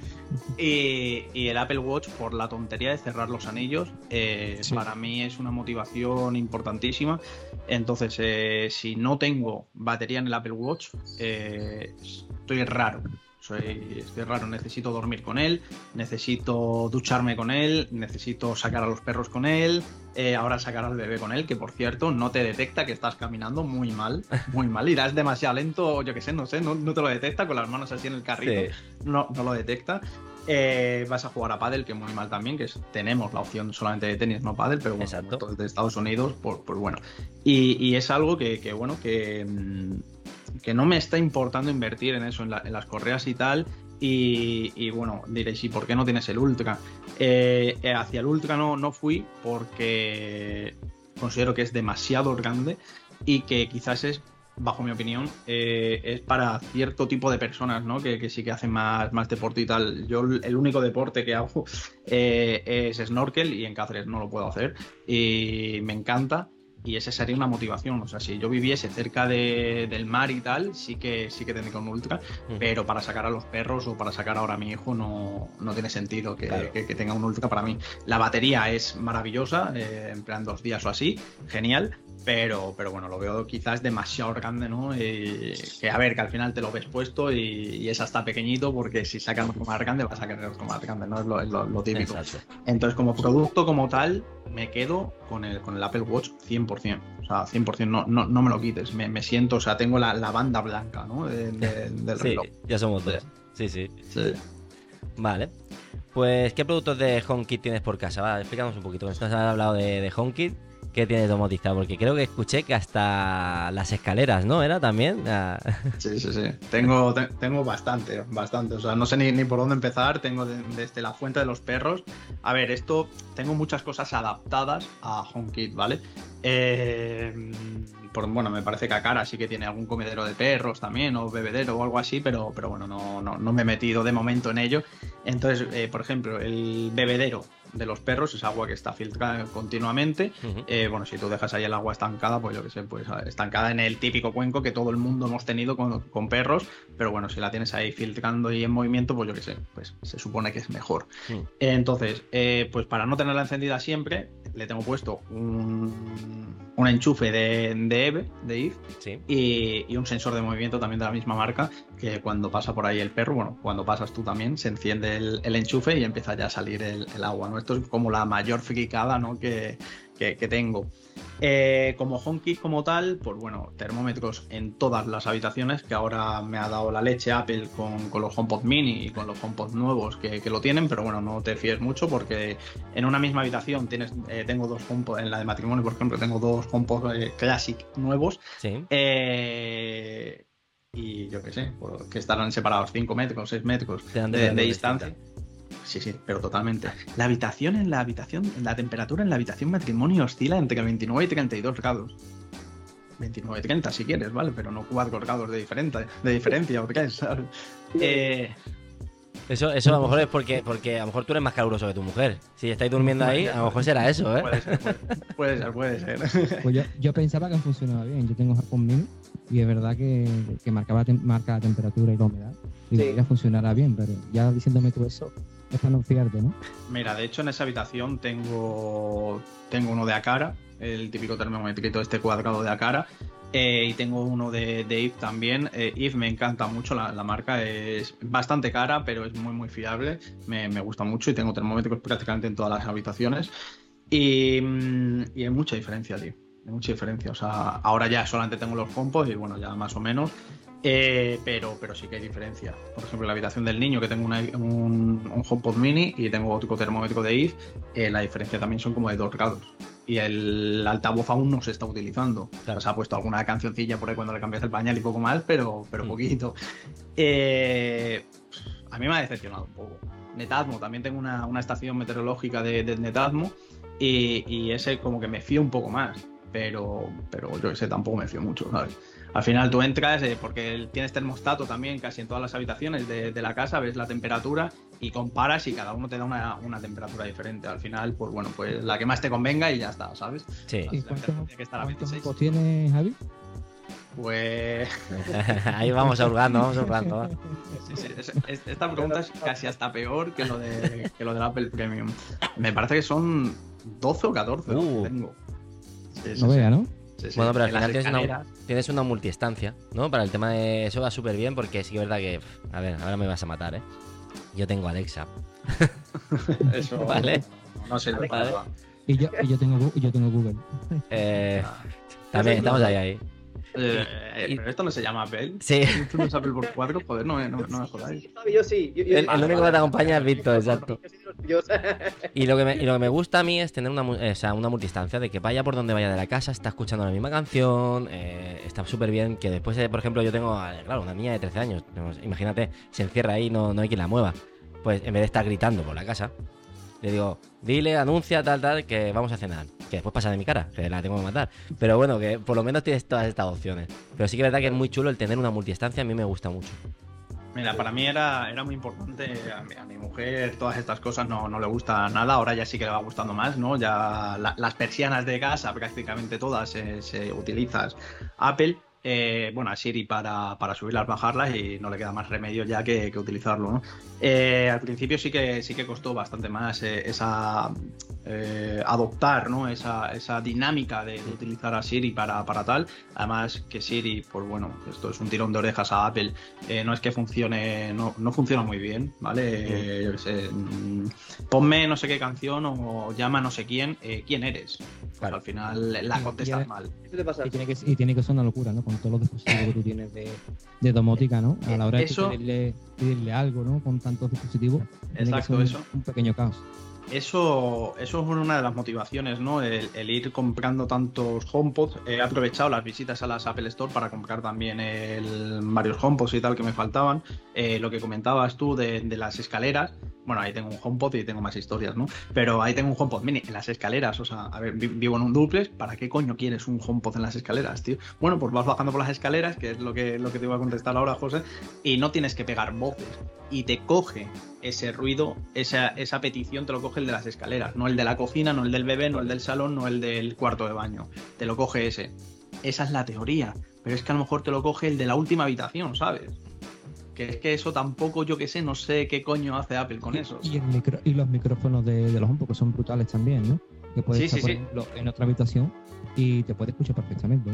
y, y el Apple Watch por la tontería de cerrar los anillos, eh, Sí. para mí es una motivación importantísima. Entonces, eh, si no tengo batería en el Apple Watch, eh, estoy raro. Soy, estoy raro, necesito dormir con él, necesito ducharme con él, necesito sacar a los perros con él, eh, ahora sacar al bebé con él, que por cierto no te detecta que estás caminando muy mal, muy mal, irás demasiado lento, yo que sé, no sé, no, no te lo detecta con las manos así en el carrito, Sí. no, no lo detecta. Eh, vas a jugar a pádel, que muy mal también, que es- tenemos la opción solamente de tenis, no pádel, pero bueno, de Estados Unidos, pues, pues bueno. Y, y es algo que, que, bueno, que, mm, que no me está importando invertir en eso, en, la- en las correas y tal. Y, bueno, diréis, ¿y por qué no tienes el Ultra? Eh, eh, hacia el Ultra no, no fui porque considero que es demasiado grande y que quizás es, bajo mi opinión, eh, es para cierto tipo de personas, ¿no? Que, que sí que hacen más, más deporte y tal. Yo el único deporte que hago es snorkel y en Cáceres no lo puedo hacer y me encanta y esa sería una motivación. O sea, si yo viviese cerca de- del mar y tal, sí que sí que tendría un ultra, Ujú. pero para sacar a los perros o para sacar ahora a mi hijo no, no tiene sentido que, Claro. que- que tenga un ultra para mí. La batería es maravillosa, eh, en plan dos días o así, genial. Pero, pero bueno, lo veo quizás demasiado grande, ¿no? Y que a ver, que al final te lo ves puesto y, y es hasta pequeño porque si sacas algo más grande vas a querer otro más grande, ¿no? Es lo, es lo- lo típico. Exacto. Entonces, como producto como tal, me quedo con el, con el Apple Watch 100%. O sea, 100%, no, no, no me lo quites. Me, me siento, o sea, tengo la, la banda blanca, ¿no? De- de- del Sí, reloj. ya somos dos. Sí, sí. Sí. Vale. Pues, ¿qué productos de HomeKit tienes por casa? Va, explícanos un poquito. Nos has hablado de, de HomeKit. ¿Qué tienes domotizado? Porque creo que escuché que hasta las escaleras, ¿no? ¿Era también? Ah, Sí, sí, sí. Tengo, te- tengo bastante, bastante. O sea, no sé ni, por dónde empezar. Tengo de- desde la fuente de los perros. A ver, esto, tengo muchas cosas adaptadas a HomeKit, ¿vale? Eh, por, bueno, me parece que Akara sí que tiene algún comedero de perros también, o bebedero o algo así, pero, pero bueno, no, no, no me he metido de momento en ello. Entonces, eh, por ejemplo, el bebedero de los perros es agua que está filtrada continuamente. Eh, bueno, si tú dejas ahí el agua estancada, pues yo que sé, pues estancada en el típico cuenco que todo el mundo hemos tenido con, con perros, pero bueno, si la tienes ahí filtrando y en movimiento, pues yo que sé, pues se supone que es mejor. Mm. Entonces, eh, pues para no tenerla encendida siempre, le tengo puesto un, un enchufe de, de EVE, de IF, Sí. y, y un sensor de movimiento también de la misma marca, que cuando pasa por ahí el perro, bueno, cuando pasas tú también, se enciende el, el enchufe y empieza ya a salir el, el agua, ¿no? Esto es como la mayor fricada, ¿no? Que, que- que tengo. Eh, como HomeKit como tal, pues bueno, termómetros en todas las habitaciones, que ahora me ha dado la leche Apple con, con los HomePod mini y con los HomePod nuevos que, que lo tienen, pero bueno, no te fíes mucho porque en una misma habitación tienes, eh, tengo dos HomePod, en la de matrimonio, por ejemplo, tengo dos HomePod eh, Classic nuevos Sí. eh, y yo qué sé, pues, que estarán separados 5 metros, 6 metros de, distancia. Sí, sí, pero totalmente. La habitación en la habitación, la temperatura en la habitación matrimonio oscila entre 29 y 32 grados. 29 y 30 si quieres, ¿vale? Pero no 4 grados de, diferente, de diferencia, ¿o qué? ¿Sabes? Eh, Eso, eso a lo mejor es porque, porque a lo mejor tú eres más caluroso que tu mujer. Si estáis durmiendo ahí, a lo mejor será eso, ¿eh? puede ser, puede, puede ser, puede ser. Pues yo, yo pensaba que funcionaba bien. Yo tengo Japón Mini y es verdad que, que marcaba tem- marca la temperatura y la humedad. Y Sí. debería funcionará bien, pero ya diciéndome tú eso, es. Mira, de hecho en esa habitación tengo, tengo uno de Akara, el típico termométrico este cuadrado de Akara, eh, y tengo uno de, de también. Eh, me encanta mucho, la, marca es bastante cara, pero es muy muy fiable, me, me gusta mucho y tengo termómetros prácticamente en todas las habitaciones. Y, mm, y hay mucha diferencia, tío. Hay mucha diferencia. O sea, ahora ya solamente tengo los compos y bueno, ya más o menos. Eh, pero, pero sí que hay diferencia. Por ejemplo, en la habitación del niño, que tengo una- un, un HomePod mini y tengo otro termómetro de IF, eh, la diferencia también son como de 2 grados. Y el altavoz aún no se está utilizando. Claro. Se ha puesto alguna cancioncilla por ahí cuando le cambias el pañal y poco más, pero, pero Mm. poquito. Eh, a mí me ha decepcionado un poco. Netatmo, también tengo una, una estación meteorológica de, de Netatmo y, y ese como que me fío un poco más. Pero, pero yo sé, tampoco me fío mucho, ¿sabes? Al final tú entras, eh, porque tienes termostato también casi en todas las habitaciones de, de la casa, ves la temperatura y comparas y cada uno te da una, una temperatura diferente. Al final, pues bueno, pues la que más te convenga y ya está, ¿sabes? Sí. ¿Y la cuántos, temperatura tiene que estar a cuántos 26. HomePod tienes, Javi? Pues. Ahí vamos hurgando, vamos hurgando. ¿va? Sí, sí, es- es- esta pregunta es casi hasta peor que lo, de, que lo del Apple Premium. Me parece que son 12 o 14 los que Uh. tengo. Sí, sí, No sí. vea, ¿no? Bueno, pero al final tienes una, tienes una multiestancia, ¿no? Para el tema de eso va súper bien porque sí que es verdad que, a ver, ahora me vas a matar, ¿eh? Yo tengo Alexa. Eso. Vale. No, para Vale. Y yo, y yo, tengo, yo tengo Google. Eh, también, estamos ahí, ahí. Eh, eh, pero esto no se llama Apple. Sí, Esto no es Apple por 4, joder, no, me- no, no me jodáis. Yo sí. Yo, yo- el, el único que te acompaña es Víctor, exacto. Y lo que me, y lo que me gusta a mí es tener una, eh, o sea, una multistancia de que vaya por donde vaya de la casa, está escuchando la misma canción, eh, está súper bien. Que después, eh, por ejemplo, yo tengo, eh, claro, una niña de 13 años, imagínate, se encierra ahí, no, no hay quien la mueva. Pues en vez de estar gritando por la casa, le digo, dile, anuncia, tal, tal, que vamos a cenar. Que después pasa de mi cara, que la tengo que matar. Pero bueno, que por lo menos tienes todas estas opciones. Pero sí que es verdad que es muy chulo el tener una multiestancia, a mí me gusta mucho. Mira, para mí era, era muy importante. A mi, mujer todas estas cosas no, no le gusta nada. Ahora ya sí que le va gustando más, ¿no? Ya la- las persianas de casa, prácticamente todas, se, se utilizas Apple. Eh, bueno, a Siri para, para subirlas, bajarlas y no le queda más remedio ya que, que utilizarlo, ¿no? Eh, al principio sí que sí que costó bastante más eh, esa eh, adoptar, ¿no? Esa, esa dinámica de, de utilizar a Siri para, para tal. Además que Siri, pues bueno, esto es un tirón de orejas a Apple. Eh, no es que funcione, no, no funciona muy bien, ¿vale? Eh, yo sé, mm, ponme no sé qué canción o llama no sé quién, eh, ¿quién eres? Pues Claro. al final la contestas y- mal. ¿Qué te pasa? Y tiene que, y tiene que ser una locura, ¿no? Con todos los dispositivos que tú tienes de, de domótica, ¿no? A la hora de Eso- pedirle, pedirle algo, ¿no? Con tantos dispositivos. Exacto, eso. Un pequeño caos. Eso, eso es una de las motivaciones, ¿no? El, ir comprando tantos HomePods. He aprovechado las visitas a las Apple Store para comprar también el, varios HomePods y tal que me faltaban. Eh, lo que comentabas tú de, las escaleras. Bueno, ahí tengo un HomePod y tengo más historias, ¿no? Pero ahí tengo un HomePod mini en las escaleras. O sea, a ver, vi- vivo en un duplex. ¿Para qué coño quieres un HomePod en las escaleras, tío? Bueno, pues vas bajando por las escaleras, que es lo que, lo que te iba a contestar ahora, José, y no tienes que pegar voces. Y te coge ese ruido, esa, esa petición te lo coge el de las escaleras, no el de la cocina, no el del bebé, no el del salón, no el del cuarto de baño. Te lo coge ese. Esa es la teoría. Pero es que a lo mejor te lo coge el de la última habitación, ¿sabes? Que es que eso tampoco, yo que sé, no sé qué coño hace Apple con eso. Y, el micro- y los micrófonos de, de los HomePod que son brutales también, ¿no? Que puedes Sí, estar, sí, por sí. ejemplo, en otra habitación y te puede escuchar perfectamente.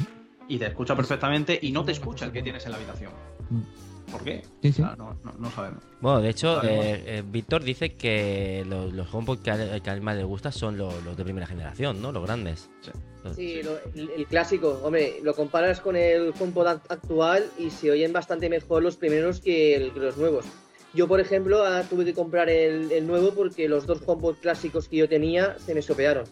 Y te escucha perfectamente y no te escucha el que tienes en la habitación. Mm. ¿Por qué? Sí, sí. Ah, no, no, no sabemos. Bueno, de hecho, Vale, eh, eh, Víctor dice que los, los HomePod que a, que a él más le gusta son los, los de primera generación, ¿no? Los grandes. Sí. Sí, lo- el, el clásico. Hombre, lo comparas con el HomePod act- actual y se oyen bastante mejor los primeros que, el- que los nuevos. Yo, por ejemplo, ahora tuve que comprar el, el nuevo porque los dos HomePod clásicos que yo tenía se me estropearon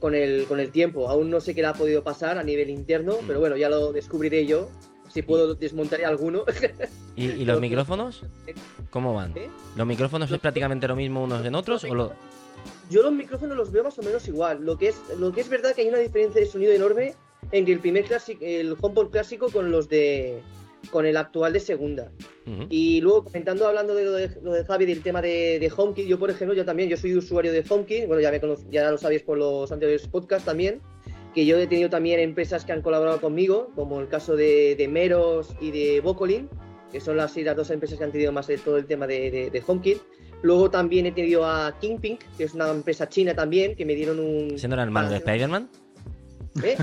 con el, con el tiempo. Aún no sé qué le ha podido pasar a nivel interno, Mm. pero bueno, ya lo descubriré yo. Si puedo desmontar alguno. ¿Y, y los micrófonos? ¿Cómo van? ¿Eh? ¿Los micrófonos es prácticamente lo mismo unos en otros? ¿O lo... Yo los micrófonos los veo más o menos igual. Lo que es, lo que es verdad que hay una diferencia de sonido enorme entre el primer clásico, el HomePod clásico con los de con el actual de segunda. Ujú. Y luego comentando, hablando de lo de, lo de Javi del tema de, de HomeKit, yo por ejemplo, yo también, yo soy usuario de HomeKit, bueno ya me conoc- ya lo sabéis por los anteriores podcasts también, que yo he tenido también empresas que han colaborado conmigo, como el caso de, de Meros y de Bocolin, que son las, las dos empresas que han tenido más de todo el tema de, de, de HomeKit. Luego también he tenido a Kingpink, que es una empresa china también, que me dieron un... ¿Ese no era el hermano de Spider-Man? ¿Eh?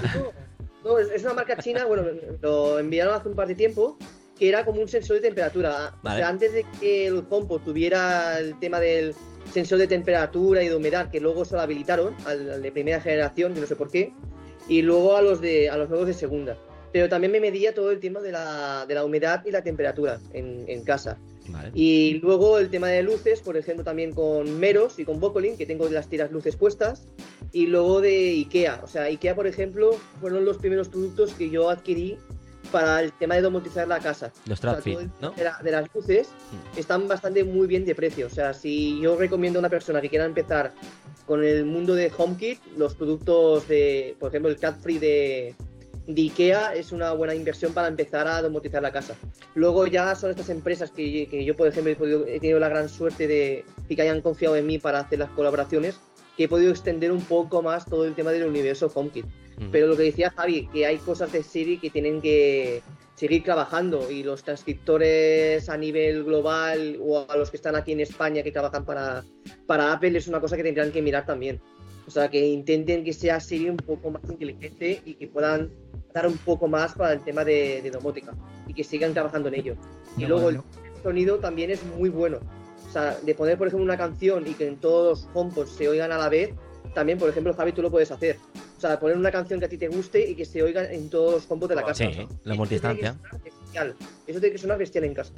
No, no, es, una marca china, bueno, lo enviaron hace un par de tiempo, que era como un sensor de temperatura. O sea, antes de que el HomePod tuviera el tema del sensor de temperatura y de humedad, que luego se lo habilitaron al, al de primera generación, no sé por qué, y luego a los de a los nuevos de segunda. Pero también me medía todo el tema de la, de la humedad y la temperatura en, en casa. Vale. Y luego el tema de luces, por ejemplo, también con Meros y con Bocolin, que tengo las tiras luces puestas. Y luego de IKEA. O sea, IKEA, por ejemplo, fueron los primeros productos que yo adquirí para el tema de domotizar la casa. Los O sea, ¿no? de, la- de las luces Mm. están bastante muy bien de precio. O sea, si yo recomiendo a una persona que quiera empezar con el mundo de HomeKit, los productos de, por ejemplo, el Cat Free de, de IKEA es una buena inversión para empezar a domotizar la casa. Luego ya son estas empresas que, que yo, por ejemplo, he, podido- he tenido la gran suerte de y que hayan confiado en mí para hacer las colaboraciones, que he podido extender un poco más todo el tema del universo HomeKit. Pero lo que decía Javi, que hay cosas de Siri que tienen que seguir trabajando y los transcriptores a nivel global o a los que están aquí en España que trabajan para, para Apple es una cosa que tendrán que mirar también. O sea, que intenten que sea Siri un poco más inteligente y que puedan dar un poco más para el tema de, de domótica y que sigan trabajando en ello. Y Ya, luego el bueno. sonido también es muy bueno. O sea, de poner, por ejemplo, una canción y que en todos los HomePods se oigan a la vez, también, por ejemplo, Javi, tú lo puedes hacer. O sea, poner una canción que a ti te guste y que se oiga en todos los HomePods de la casa. Sí, la multistancia. Eso tiene que sonar bestial en casa.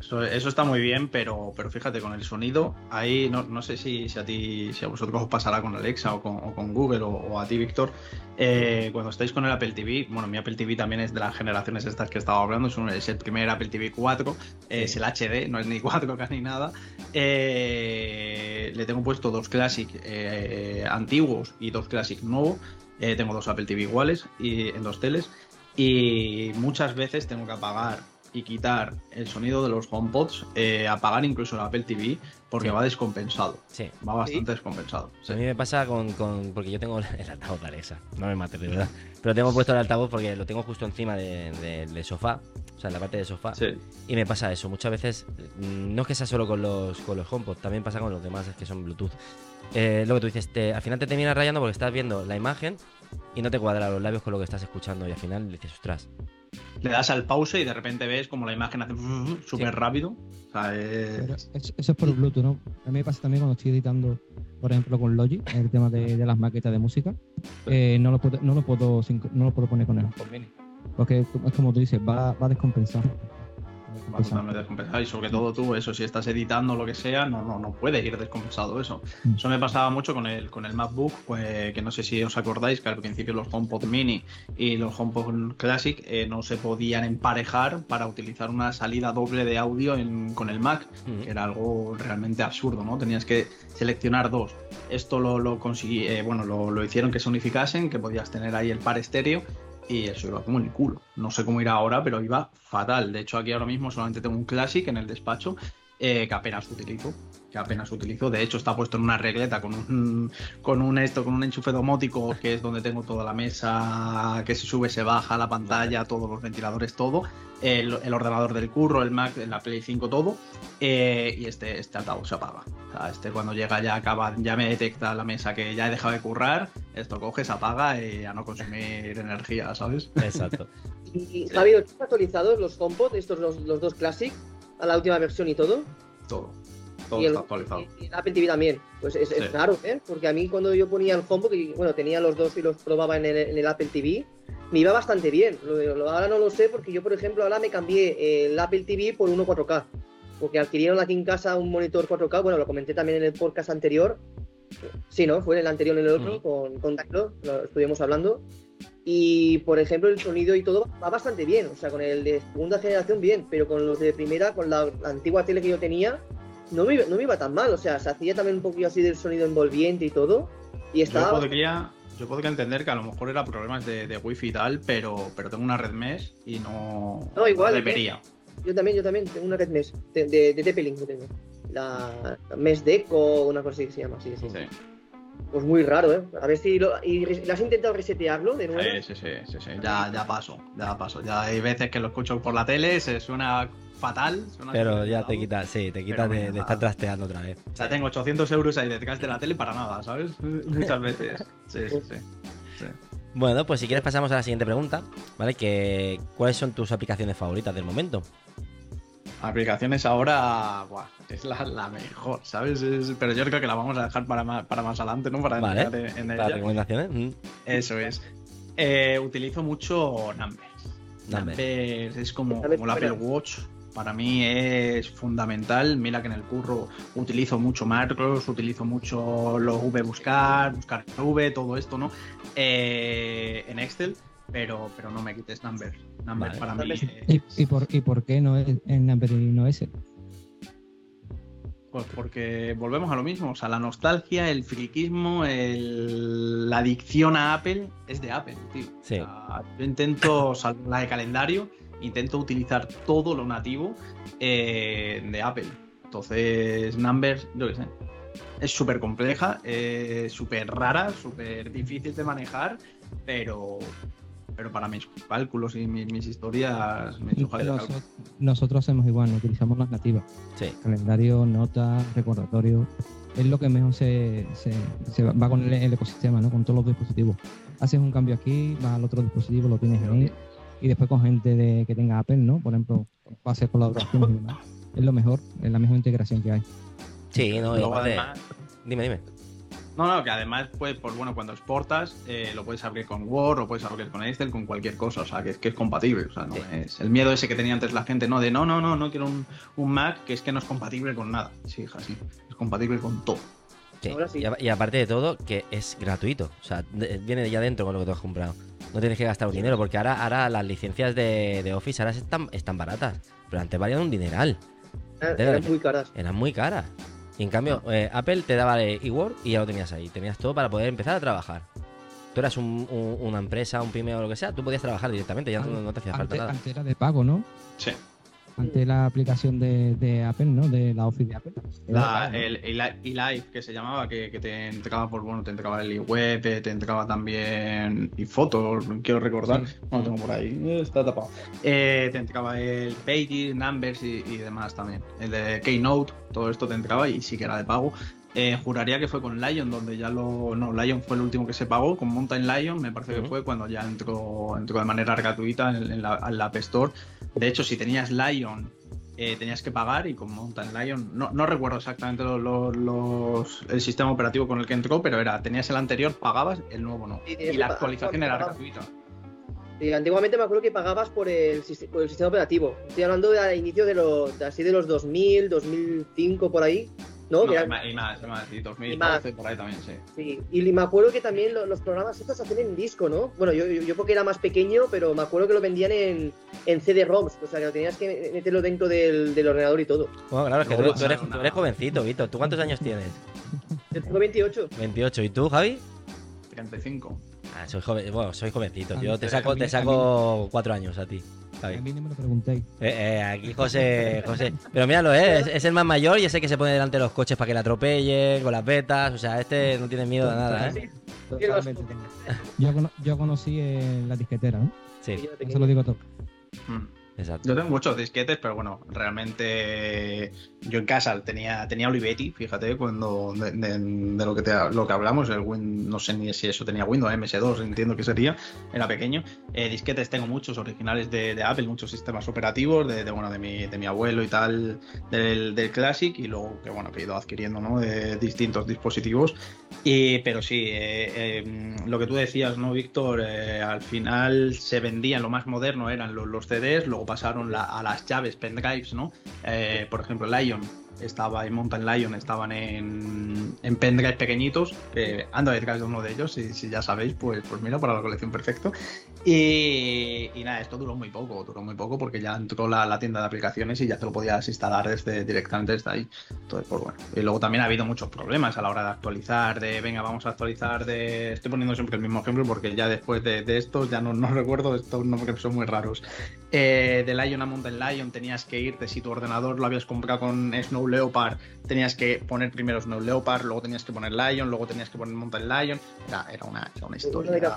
Eso, está muy bien, pero, pero fíjate, con el sonido, ahí no, no sé si, si a ti, si a vosotros os pasará con Alexa o con, Google o, a ti, Víctor, eh, cuando estáis con el Apple TV, bueno, mi Apple TV también es de las generaciones estas que estaba hablando, es, el primer Apple TV 4, eh, es el HD, no es ni 4K ni nada. Eh, le tengo puesto dos Classic eh, antiguos y dos Classic nuevos. Tengo dos Apple TV iguales y en dos teles. Y muchas veces tengo que apagar y quitar el sonido de los HomePods, eh, apagar incluso el Apple TV, porque Sí. va descompensado. Sí. Va bastante descompensado. A mí me pasa con, con- Porque yo tengo el altavoz de Alexa. No me mates, de verdad. Pero tengo puesto el altavoz porque lo tengo justo encima de- de- del sofá. O sea, en la parte del sofá. Sí. Y me pasa eso. Muchas veces. mm, No es que sea solo con los, con los HomePod, también pasa con los demás, es que son Bluetooth. Eh, lo que tú dices, te- al final te terminas rayando porque estás viendo la imagen y no te cuadra los labios con lo que estás escuchando. Y al final dices, ostras. Le das al pause y de repente ves como la imagen hace súper rápido. O sea, es- Pero eso, es por Bluetooth, ¿no? A mí me pasa también cuando estoy editando, por ejemplo, con Logic, el tema de, de las maquetas de música. eh, no, lo puedo, no, lo puedo, no lo puedo poner con el. Porque es como tú dices, va, va a descompensar. Va totalmente descompensado. Y sobre todo tú, eso, si estás editando lo que sea, no, no, no puede ir descompensado eso. Mm. Eso me pasaba mucho con el, con el MacBook, pues, que no sé si os acordáis que al principio los HomePod Mini y los HomePod Classic eh, no se podían emparejar para utilizar una salida doble de audio en- con el Mac. Mm. que era algo realmente absurdo, ¿no? Tenías que seleccionar dos. Esto lo, lo conseguí, eh, bueno, lo, lo hicieron que se unificasen, que podías tener ahí el par estéreo y eso iba como el culo. No sé cómo irá ahora, pero iba fatal. De hecho, aquí ahora mismo solamente tengo un Classic en el despacho eh, que apenas utilizo. Que apenas utilizo. De hecho, está puesto en una regleta con un con un esto, con un enchufe domótico, que es donde tengo toda la mesa, que se sube, se baja, la pantalla, todos los ventiladores, todo. El, el ordenador del curro, el Mac, la Play 5, todo. Eh, y este, este altavoz se apaga. O sea, este cuando llega ya acaba, ya me detecta la mesa que ya he dejado de currar, esto coge, se apaga y a no consumir energía, ¿sabes? Exacto. Y Javi, ¿los has actualizado los HomePod, estos los, los dos Classic, a la última versión y todo? Todo. Todo y el, está actualizado. y el Apple TV también. Pues es, es Sí. raro, ¿eh? Porque a mí cuando yo ponía el HomePod, y bueno, tenía los dos y los probaba en el, en el Apple TV, me iba bastante bien. Lo- lo- ahora no lo sé porque yo, por ejemplo, ahora me cambié el Apple TV por uno 4K. Porque adquirieron aquí en casa un monitor 4K, bueno, lo comenté también en el podcast anterior. Sí, ¿no? Fue en el anterior en el otro, Ujú. con, con Daclo, lo estuvimos hablando. Y, por ejemplo, el sonido y todo va bastante bien. O sea, con el de segunda generación, bien. Pero con los de primera, con la, la antigua tele que yo tenía, no me, iba- no me iba tan mal. O sea, se hacía también un poquillo así del sonido envolviente y todo. Y Yo estaba. podría, yo podría entender que a lo mejor era problemas de, de wifi y tal, pero, pero tengo una red mesh y no, No, igual, debería. Yo también, yo también tengo una red mesh. De, de, de yo tengo. La Mesh Deco, una cosa así que se llama. Sí, sí. Sí. Pues muy raro, ¿eh? A ver si lo. ¿Y ¿le has intentado resetearlo de nuevo? Sí, sí, sí, sí, sí. Ya, ya paso, ya paso. Ya hay veces que lo escucho por la tele, se suena fatal. suena Pero ya te quitas, sí, te Pero quitas de, estar trasteando otra vez. O sea, tengo 800 euros ahí detrás de la tele para nada, ¿sabes? Muchas veces. Sí, sí, sí. sí. Bueno, pues si quieres pasamos a la siguiente pregunta, ¿vale? Que, ¿Cuáles son tus aplicaciones favoritas del momento? Aplicaciones ahora, buah, es la, la mejor, ¿sabes? Es- pero yo creo que la vamos a dejar para más, para más adelante, ¿no? Para Vale. entrar en, en ¿Las ella. recomendaciones? Mm, Eso es. Eh, utilizo mucho Numbers. Numbers. Numbers es como, como el Apple. Watch. Para mí es fundamental. Mira que en el curro utilizo mucho macros, utilizo mucho los V buscar, buscar V, todo esto, ¿no? Eh, en Excel, pero, pero no me quites Numbers. Numbers Vale. para mí es- ¿Y, y por, ¿Y por qué no es en Apple y no ese? Pues porque volvemos a lo mismo, o sea, la nostalgia, el friquismo, el- la adicción a Apple es de Apple, tío. Sí. O sea, yo intento, o sea, la de calendario, intento utilizar todo lo nativo eh, de Apple. Entonces, Numbers, yo qué sé, es súper compleja, es súper rara, súper difícil de manejar, pero pero para mis cálculos y mis, mis historias hecho falta Nosotros, hacemos igual, utilizamos las nativas. Sí. Calendario, notas, recordatorio. Es lo que mejor se, se- se va con el, el ecosistema, ¿no? Con todos los dispositivos. Haces un cambio aquí, vas al otro dispositivo, lo tienes ahí. Y después con gente de, que tenga Apple, ¿no? Por ejemplo, para hacer colaboraciones y demás. Es lo mejor, es la mejor integración que hay. Sí, no, aparte- además, Dime, dime. No, no, que además, pues, pues bueno, cuando exportas, eh, lo puedes abrir con Word, o puedes abrir con Excel, con cualquier cosa, o sea, que es que es compatible, o sea, no Sí. es el miedo ese que tenía antes la gente, no, de no, no, no, no quiero un, un Mac que es que no es compatible con nada. Sí, hija, sí, es compatible con todo. Sí, Ahora sí. Y, a- y aparte de todo, que es gratuito. O sea, de- viene ya dentro con lo que tú has comprado. No tienes que gastar un dinero, porque ahora, ahora las licencias de, de Office ahora están, están baratas. Pero antes valían un dineral. Eran verdad. eran muy caras. Eran muy caras. Y en cambio, eh, Apple te daba el eWork y ya lo tenías ahí. Tenías todo para poder empezar a trabajar. Tú eras un- un- una empresa, un pyme o lo que sea, tú podías trabajar directamente, ya no, no te hacía falta nada. antes era de pago, ¿no? Sí. Antes la aplicación de, de Apple, ¿no? De la Office de Apple. La, el el eLive que se llamaba, que, que te entregaba por bueno, te entregaba el iWeb, eh, te entregaba también iFotos, quiero recordar. Sí. No lo tengo por ahí, eh, está tapado. Eh, te entregaba el Pages, Numbers y, y demás también. El de Keynote, todo esto te entregaba y sí que era de pago. Eh, juraría que fue con Lion, donde ya lo. No, Lion fue el último que se pagó. Con Mountain Lion, me parece que fue cuando ya entró, entró de manera gratuita en, en la, en la App Store. De hecho, si tenías Lion, eh, tenías que pagar y con Mountain Lion, no, no recuerdo exactamente los, los- los- el sistema operativo con el que entró, pero era, tenías el anterior, pagabas, el nuevo no. Y la actualización era gratuita. Y antiguamente me acuerdo que pagabas por el, por el sistema operativo. Estoy hablando de a inicio de los, de así de los 2000, 2005 por ahí, ¿no? No, Que y eran- más, y más, y más, y 2012 Y más. por ahí también, sí. sí. Y me acuerdo que también lo- los programas estos hacían en disco, ¿no? Bueno, yo, yo, yo porque era más pequeño, pero me acuerdo que lo vendían en, en CD-ROMs, o sea que lo tenías que meterlo dentro del, del ordenador y todo. Bueno, claro, es que tú, eres, tú eres jovencito, Víctor. ¿Tú cuántos años tienes? Yo tengo 28. 28. ¿Y tú, Javi? 35. Ah, soy joven, bueno, soy jovencito. Yo te saco, te saco cuatro años a ti. A mí no me lo preguntéis. Eh, eh, aquí José, José. Pero míralo, eh, es, es el más mayor y ese que se pone delante de los coches para que le atropellen con las vetas. O sea, este no tiene miedo de nada, ¿eh? Totalmente. Yo, cono- yo conocí eh, la disquetera, ¿no? Sí, Eso lo digo todo. Mm. exacto. Yo tengo muchos disquetes, pero bueno, realmente yo en casa tenía, tenía Olivetti, fíjate, cuando de, de- de lo que te, lo que hablamos, el Win, no sé ni si eso tenía Windows, MS2, entiendo que sería, era pequeño. Eh, disquetes tengo muchos originales de, de Apple, muchos sistemas operativos, de, bueno, de mi, de mi abuelo y tal, del, del Classic, y luego que bueno, que he ido adquiriendo, ¿no? De distintos dispositivos. Y, pero sí, eh, eh, lo que tú decías, ¿no, Víctor? Eh, al final se vendían, lo más moderno eran los, los CDs, luego pasaron la- a las llaves, pendrives, ¿no? Eh, por ejemplo, Lion estaba en Mountain Lion, estaban en, en pendrives pequeñitos, que ando detrás de uno de ellos, si, si ya sabéis, pues, pues mira, para la colección perfecto. Y, y nada, esto duró muy poco, duró muy poco porque ya entró la, la tienda de aplicaciones y ya te lo podías instalar desde, directamente desde ahí. Entonces, pues bueno. Y luego también ha habido muchos problemas a la hora de actualizar, de venga, vamos a actualizar de... Estoy poniendo siempre el mismo ejemplo porque ya después de, de esto ya no, no recuerdo, estos nombres son muy raros. Eh, de Lion a Mountain Lion tenías que irte, si tu ordenador lo habías comprado con Snow Leopard, tenías que poner primero Snow Leopard, luego tenías que poner Lion, luego tenías que poner Mountain Lion. Era, era, una, era una historia.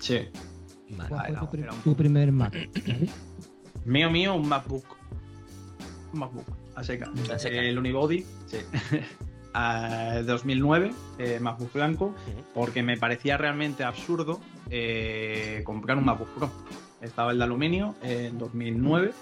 Sí. Vale. ¿Cuál fue era- tu, pri- era un tu poco- primer Mac? Mío, mío, un MacBook. Un MacBook, a seca. A seca. El Unibody, sí. Ah, 2009, eh, MacBook blanco, porque me parecía realmente absurdo eh, comprar un MacBook Pro. Estaba el de aluminio en 2009,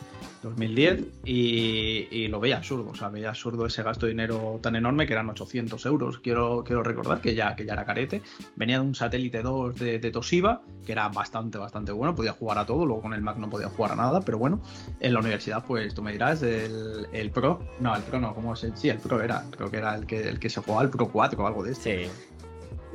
2010 y, y lo veía absurdo. O sea, veía absurdo ese gasto de dinero tan enorme que eran 800 euros. Quiero, quiero recordar que ya, que ya era carete. Venía de un satélite 2 de, de Toshiba, que era bastante, bastante bueno. Podía jugar a todo. Luego con el Mac no podía jugar a nada, pero bueno. En la universidad, pues tú me dirás, el, el Pro. No, el Pro no, ¿cómo es? el- Sí, el Pro era. Creo que era el que, el que se jugaba al Pro 4 o algo de esto. Sí.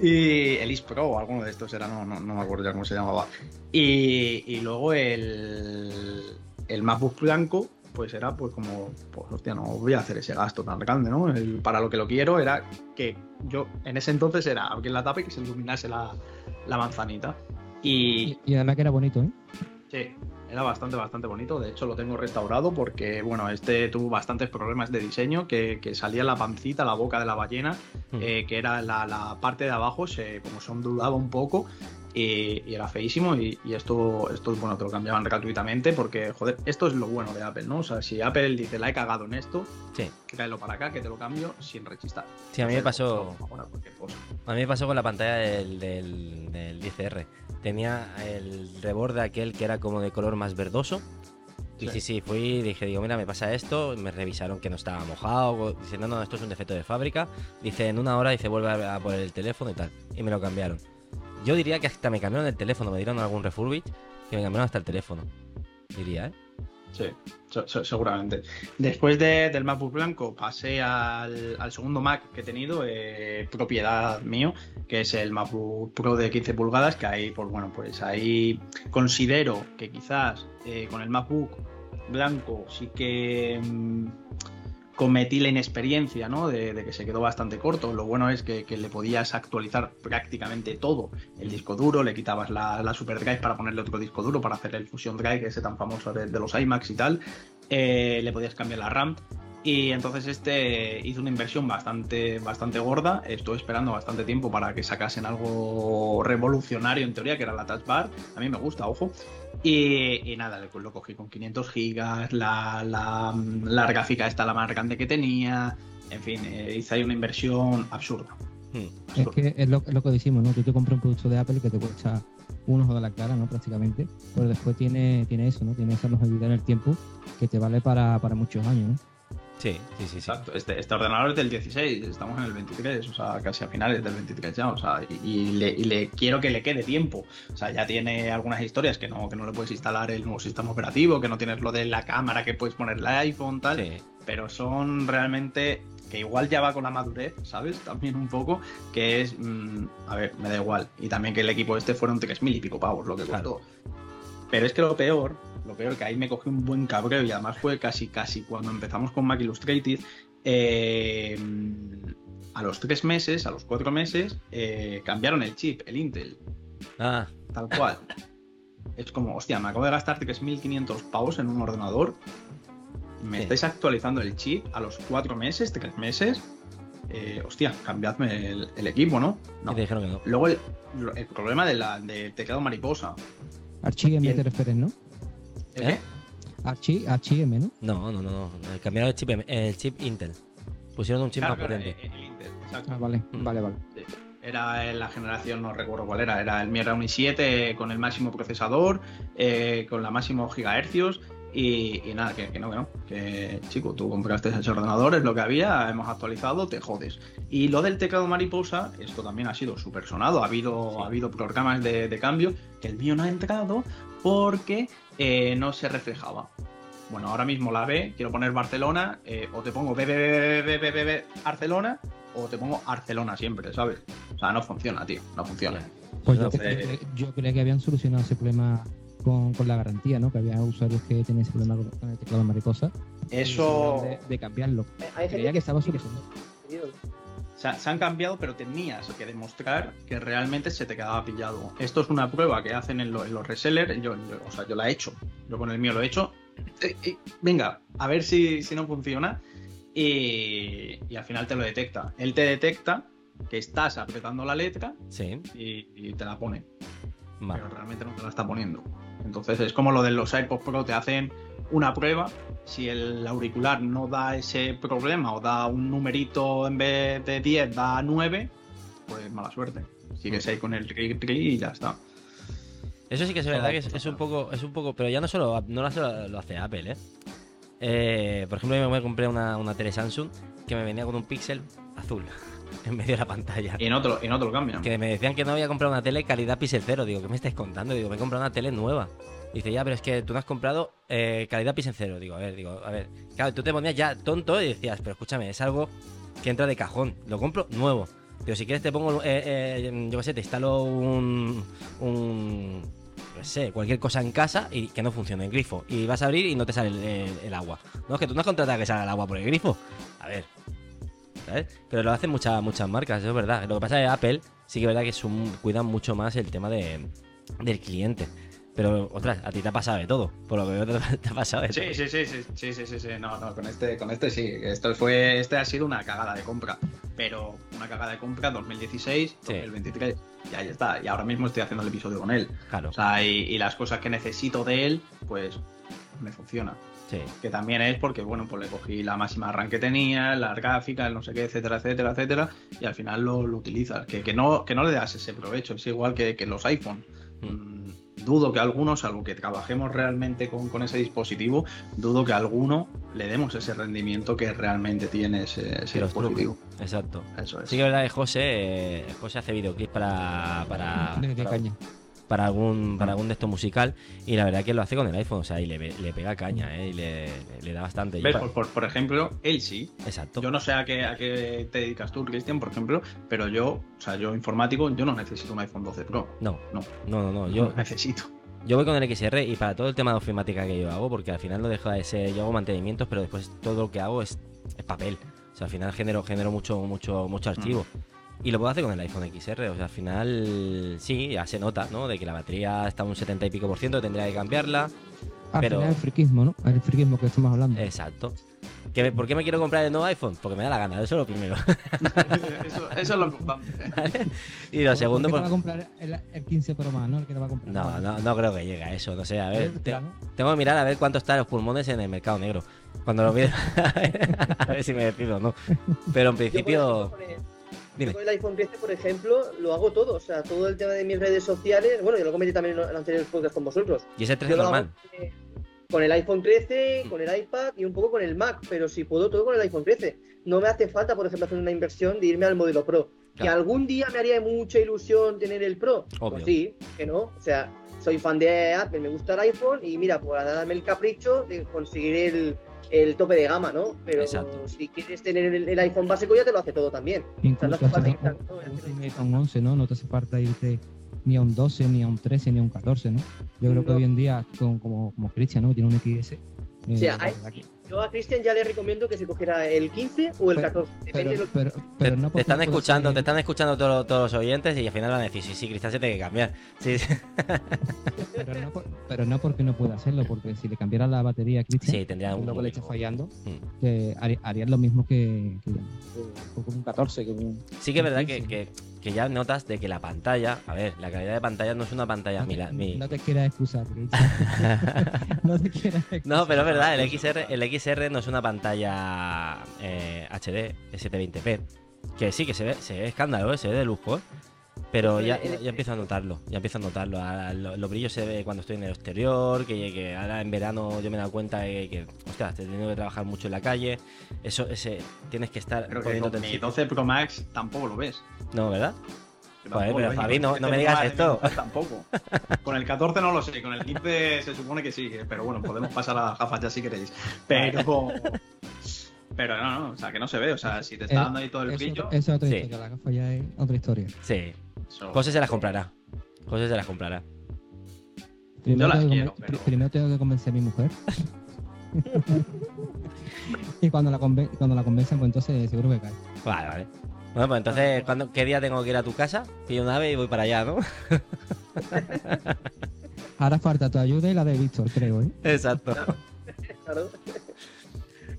Y el Is Pro o alguno de estos era, no, no, no me acuerdo ya cómo se llamaba. Y, y luego el, el MacBook blanco, pues era pues como, pues hostia, no voy a hacer ese gasto tan grande, ¿no? El- para lo que lo quiero era que yo en ese entonces era abrir la tapa y que se iluminase la, la manzanita. Y, y además que era bonito, ¿eh? Sí, era bastante, bastante bonito. De hecho, lo tengo restaurado porque, bueno, este tuvo bastantes problemas de diseño, que, que salía la pancita, la boca de la ballena, Mm. eh, que era la, la parte de abajo, se, como se ondulaba un poco. y, era feísimo y, esto, esto, bueno, te lo cambiaban gratuitamente porque, joder, esto es lo bueno de Apple, ¿no? O sea, si Apple dice, la he cagado en esto, sí. tráelo para acá, que te lo cambio sin rechistar. Sí, a mí me pasó... A mí me pasó con la pantalla del, del, del 10R. Tenía el reborde aquel que era como de color más verdoso. Y sí, sí, fui y dije, digo, mira, me pasa esto, me revisaron que no estaba mojado, dice, no, no, esto es un defecto de fábrica, dice, en una hora, dice, vuelve a, a poner el teléfono y tal, y me lo cambiaron. Yo diría que hasta me cambiaron el teléfono, me dieron algún refurbish que me cambiaron hasta el teléfono. Diría, ¿eh? Sí, seguramente. Después del MacBook blanco pasé al, segundo Mac que he tenido, eh, propiedad mío, que es el MacBook Pro de 15 pulgadas, que ahí, pues bueno, pues ahí considero que quizás eh, con el MacBook blanco sí que... Mm, cometí la inexperiencia, ¿no? De, que se quedó bastante corto. Lo bueno es que, le podías actualizar prácticamente todo. El disco duro, le quitabas la, la, Super Drive para ponerle otro disco duro para hacer el Fusion Drive, ese tan famoso de, los iMacs y tal. Eh, le podías cambiar la RAM. Y entonces este hizo una inversión bastante, bastante gorda. Estuve esperando bastante tiempo para que sacasen algo revolucionario en teoría, que era la Touch Bar. A mí me gusta, ojo. Y, nada, lo cogí con 500 gigas, la, la, gráfica esta la más grande que tenía. En fin, eh, hice ahí una inversión absurda. Hmm. Es que es lo, que decimos, ¿no? Tú te compras un producto de Apple que te cuesta un ojo de la cara, ¿no? Prácticamente. Pero después tiene, tiene eso, ¿no? Tiene esa longevidad en el tiempo que te vale para, para muchos años, ¿no? Sí, sí, sí. Exacto. Este, este, ordenador es del 16, estamos en el 23, o sea, casi a finales del 23 ya, o sea, y, le, quiero que le quede tiempo. O sea, ya tiene algunas historias que no, que no le puedes instalar el nuevo sistema operativo, que no tienes lo de la cámara que puedes poner el iPhone, tal. Pero son realmente que igual ya va con la madurez, ¿sabes? También un poco, que es, mm, a ver, me da igual. Y también que el equipo este fueron 3.000 y pico pavos lo que costó. Pero es que lo peor lo peor que ahí me cogí un buen cabreo y además fue casi, casi cuando empezamos con Mac Illustrated. Eh, a los tres meses, a los cuatro meses, eh, cambiaron el chip, el Intel. Ah. Tal cual. es como, hostia, me acabo de gastar 3.500 pavos en un ordenador. Me estáis actualizando el chip a los cuatro meses, tres meses. Eh, hostia, cambiadme el, equipo, ¿no? no. te dijeron que no. Luego el, problema de la, del teclado mariposa. Archie te refieres, ¿no? ¿Eh? HM, ¿no? No, no, no, no. Cambiaron el chip, el chip Intel. Pusieron un chip más potente. El, Intel, exacto. Ah, vale, mm. vale, vale. Era en la generación, no recuerdo cuál era, era el Mi era un i7 con el máximo procesador, eh, con la máximo gigahercios y, nada, que, no, que no. Que chico, tú compraste ese ordenador, es lo que había, hemos actualizado, te jodes. Y lo del teclado mariposa, esto también ha sido súper sonado. Ha habido, ha habido programas de, de, cambio que el mío no ha entrado porque eh, no se reflejaba. Bueno, ahora mismo la B, quiero poner Barcelona, eh, o te pongo B, Barcelona, o te pongo Barcelona siempre, ¿sabes? O sea, no funciona, tío, no funciona. Pues yo, creía que habían solucionado ese problema con, la garantía, ¿no? Que había usuarios que tenían ese problema con el teclado mariposa. Eso. De, cambiarlo. Creía que estaba solucionado se han cambiado, pero tenías que demostrar que realmente se te quedaba pillado. Esto es una prueba que hacen en, los resellers. Yo, o sea, yo la he hecho. Yo con el mío lo he hecho. venga, a ver si, no funciona. Y, al final te lo detecta. Él te detecta que estás apretando la letra y, te la pone. Pero realmente no te la está poniendo. Entonces es como lo de los AirPods Pro, te hacen una prueba si el auricular no da ese problema o da un numerito en vez de 10, da 9, pues mala suerte. Sigues ahí con el tri, y ya está. Eso sí que es verdad que es, un poco, es un poco, pero ya no solo, no lo hace Apple, ¿eh? ¿eh? por ejemplo, yo me compré una, una tele Samsung que me venía con un píxel azul en medio de la pantalla. Y no te lo, y no te lo cambian. Que me decían que no había comprado una tele calidad píxel cero. Digo, ¿qué me estáis contando? Digo, me he comprado una tele nueva. Dice, ya, pero es que tú no has comprado eh, calidad pis cero. Digo, a ver, digo, a ver. Claro, tú te ponías ya tonto y decías, pero escúchame, es algo que entra de cajón. Lo compro nuevo. Pero si quieres te pongo, eh, eh, yo qué sé, te instalo un, un no sé, cualquier cosa en casa y que no funcione, el grifo. Y vas a abrir y no te sale el, agua. No, es que tú no has contratado que salga el agua por el grifo. A ver. ¿Sabes? Pero lo hacen muchas, muchas marcas, eso es verdad. Lo que pasa es que Apple sí que es verdad que cuidan mucho más el tema de, del cliente. Pero, a ti te ha pasado de todo. Por lo que veo, te, ha pasado de sí, Sí, sí, sí, sí, sí, sí, sí, No, no, con este, con este sí. Esto fue, este ha sido una cagada de compra. pero una cagada de compra 2016, Sí. 2023, y ahí está. Y ahora mismo estoy haciendo el episodio con él. Claro, O sea, y, y las cosas que necesito de él, pues me funciona. sí. Que también es porque, bueno, pues le cogí la máxima RAM que tenía, las gráficas, el no sé qué, etcétera, etcétera, etcétera, y al final lo, lo utilizas. Que, que, no, que no le das ese provecho, es igual que, que los iPhone. Mm, dudo que algunos, salvo que trabajemos realmente con, con ese dispositivo, dudo que a alguno le demos ese rendimiento que realmente tiene ese, ese dispositivo. Exacto. Eso es. Sí que es verdad que José, eh, José hace videoclips para, para, De- de para, caña. Para algún para algún de estos musical y la verdad que lo hace con el iPhone, o sea, y le, le pega caña, eh, y le, le- da bastante. ¿Ves? Por, por- por ejemplo, él sí. Exacto. Yo no sé a qué, a qué te dedicas tú, Cristian, por ejemplo, pero yo, o sea, yo informático, yo no necesito un iPhone 12 Pro. No, No. no, no, no. Yo Yo, necesito. yo voy con el XR y para todo el tema de ofimática que yo hago, porque al final no deja de ser, yo hago mantenimientos, pero después todo lo que hago es, es papel. O sea, al final genero, genero mucho, mucho, mucho archivo. Y lo puedo hacer con el iPhone XR. O sea, al final sí, ya se nota, ¿no? De que la batería está un 70 y pico por ciento, tendría que cambiarla. Al Pero- final el friquismo, ¿no? El friquismo que estamos hablando. Exacto. ¿Que me- ¿Por qué me quiero comprar el nuevo iPhone? Porque me da la gana, eso es lo primero. eso, eso es lo importante. y lo ¿Por segundo, qué te pues... va a comprar el, el 15 Pro más, ¿no? El que te va a comprar. No, no, no creo que llegue a eso, no sé, a ver. te- tengo que mirar a ver cuánto están los pulmones en el mercado negro. Cuando lo mire, a ver si me decido o no. Pero en Yo, por principio, ejemplo, con el-. Con el iPhone 13, por ejemplo, lo hago todo. O sea, todo el tema de mis redes sociales. Bueno, yo lo comenté también en los anteriores podcasts con vosotros. Y ese 13 Yo hago, normal. eh, con el iPhone 13, con el iPad y un poco con el Mac, pero si puedo todo con el iPhone 13. No me hace falta, por ejemplo, hacer una inversión de irme al modelo Pro. Que algún día me haría mucha ilusión tener el Pro. Obvio. Pues sí, que no. O sea, soy fan de Apple, me gusta el iPhone y mira, pues darme el capricho de conseguir el, el tope de gama, ¿no? Pero Exacto. si quieres tener el, el iPhone básico ya te lo hace todo también. O sea, Incluso no hace un, un iPhone 11, ¿no? No te hace falta irte ni a un 12, ni a un 13, ni a un 14, ¿no? Yo creo que No. hoy en día, con, como, como Cristian, ¿no? Tiene un XS. eh, O sea, hay- que- Yo a Cristian ya le recomiendo que se cogiera el 15 o el Pero- 14. Depende pero, de lo pero, Te, pero no te están escuchando, te están escuchando todos, todos los oyentes y al final van a decir, sí, sí, Cristian se tiene que cambiar. Sí, sí. Pero no, por- pero no porque no pueda hacerlo, porque si le cambiara la batería a Cristian, Sí, tendría un que le poquito. fallando, Mm. que haría, haría lo mismo que, que, que con un 14, que un, Sí que es verdad que, ya notas de que la pantalla, a ver, la calidad de pantalla no es una pantalla no, mira, mi- no te quieras excusar, Cristian. no te quieras excusar. No, pero es verdad, el XR, el XR no es una pantalla eh, HD, 720p. Que sí, que se ve, se ve escándalo, ¿eh? se ve de lujo, ¿eh? Pero ya, ya, ya empiezo a notarlo, ya empiezo a notarlo. Ahora lo- Los brillos se ve cuando estoy en el exterior, que, que ahora en verano yo me he dado cuenta de que, hostia, te he tenido que trabajar mucho en la calle. Eso, ese, tienes que estar Creo que poniéndote con en mi sitio. 12 Pro Max tampoco lo ves. No, ¿verdad? Joder, pero ves. Javi, no- el no 13 me digas esto. Tampoco. Con el 14 no lo sé, con el 15 se supone que sí, pero bueno, podemos pasar a las gafas ya si queréis. Pero. Pero no, no, o sea, que no se ve, o sea, si te está Eh, dando ahí todo el brillo. eso es otra Sí. historia, la gafa ya es otra historia. Sí. eso- José se las comprará. José se las comprará. Primero, las tengo que quiero, pero- primero tengo que convencer a mi mujer. y cuando la, conven- cuando la convenzan, pues entonces seguro que cae. Vale, vale. Bueno, pues entonces, ¿cuándo, ¿qué día tengo que ir a tu casa? Pillo una ave y voy para allá, ¿no? Ahora falta tu ayuda y la de Víctor, creo, ¿eh? Exacto. Claro.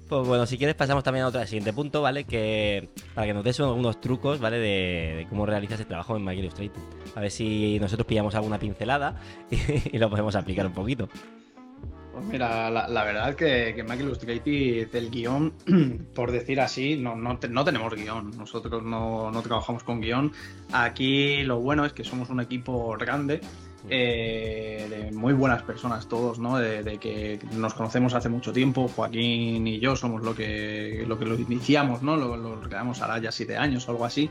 Pues bueno, si quieres pasamos también a otro al siguiente punto, ¿vale? Que para que nos des algunos trucos, ¿vale? De, de cómo realizas el trabajo en Mac Illustrator. A ver si nosotros pillamos alguna pincelada y, y lo podemos aplicar un poquito. Pues mira, la, la verdad que, que Mac Illustrator del guion, por decir así, no, no, te- no tenemos guion. Nosotros no, no trabajamos con guion. Aquí lo bueno es que somos un equipo grande, eh, de muy buenas personas todos, ¿no? De, de que nos conocemos hace mucho tiempo. Joaquín y yo somos lo que lo, que lo iniciamos, ¿no? Lo, lo creamos ahora ya siete años o algo así.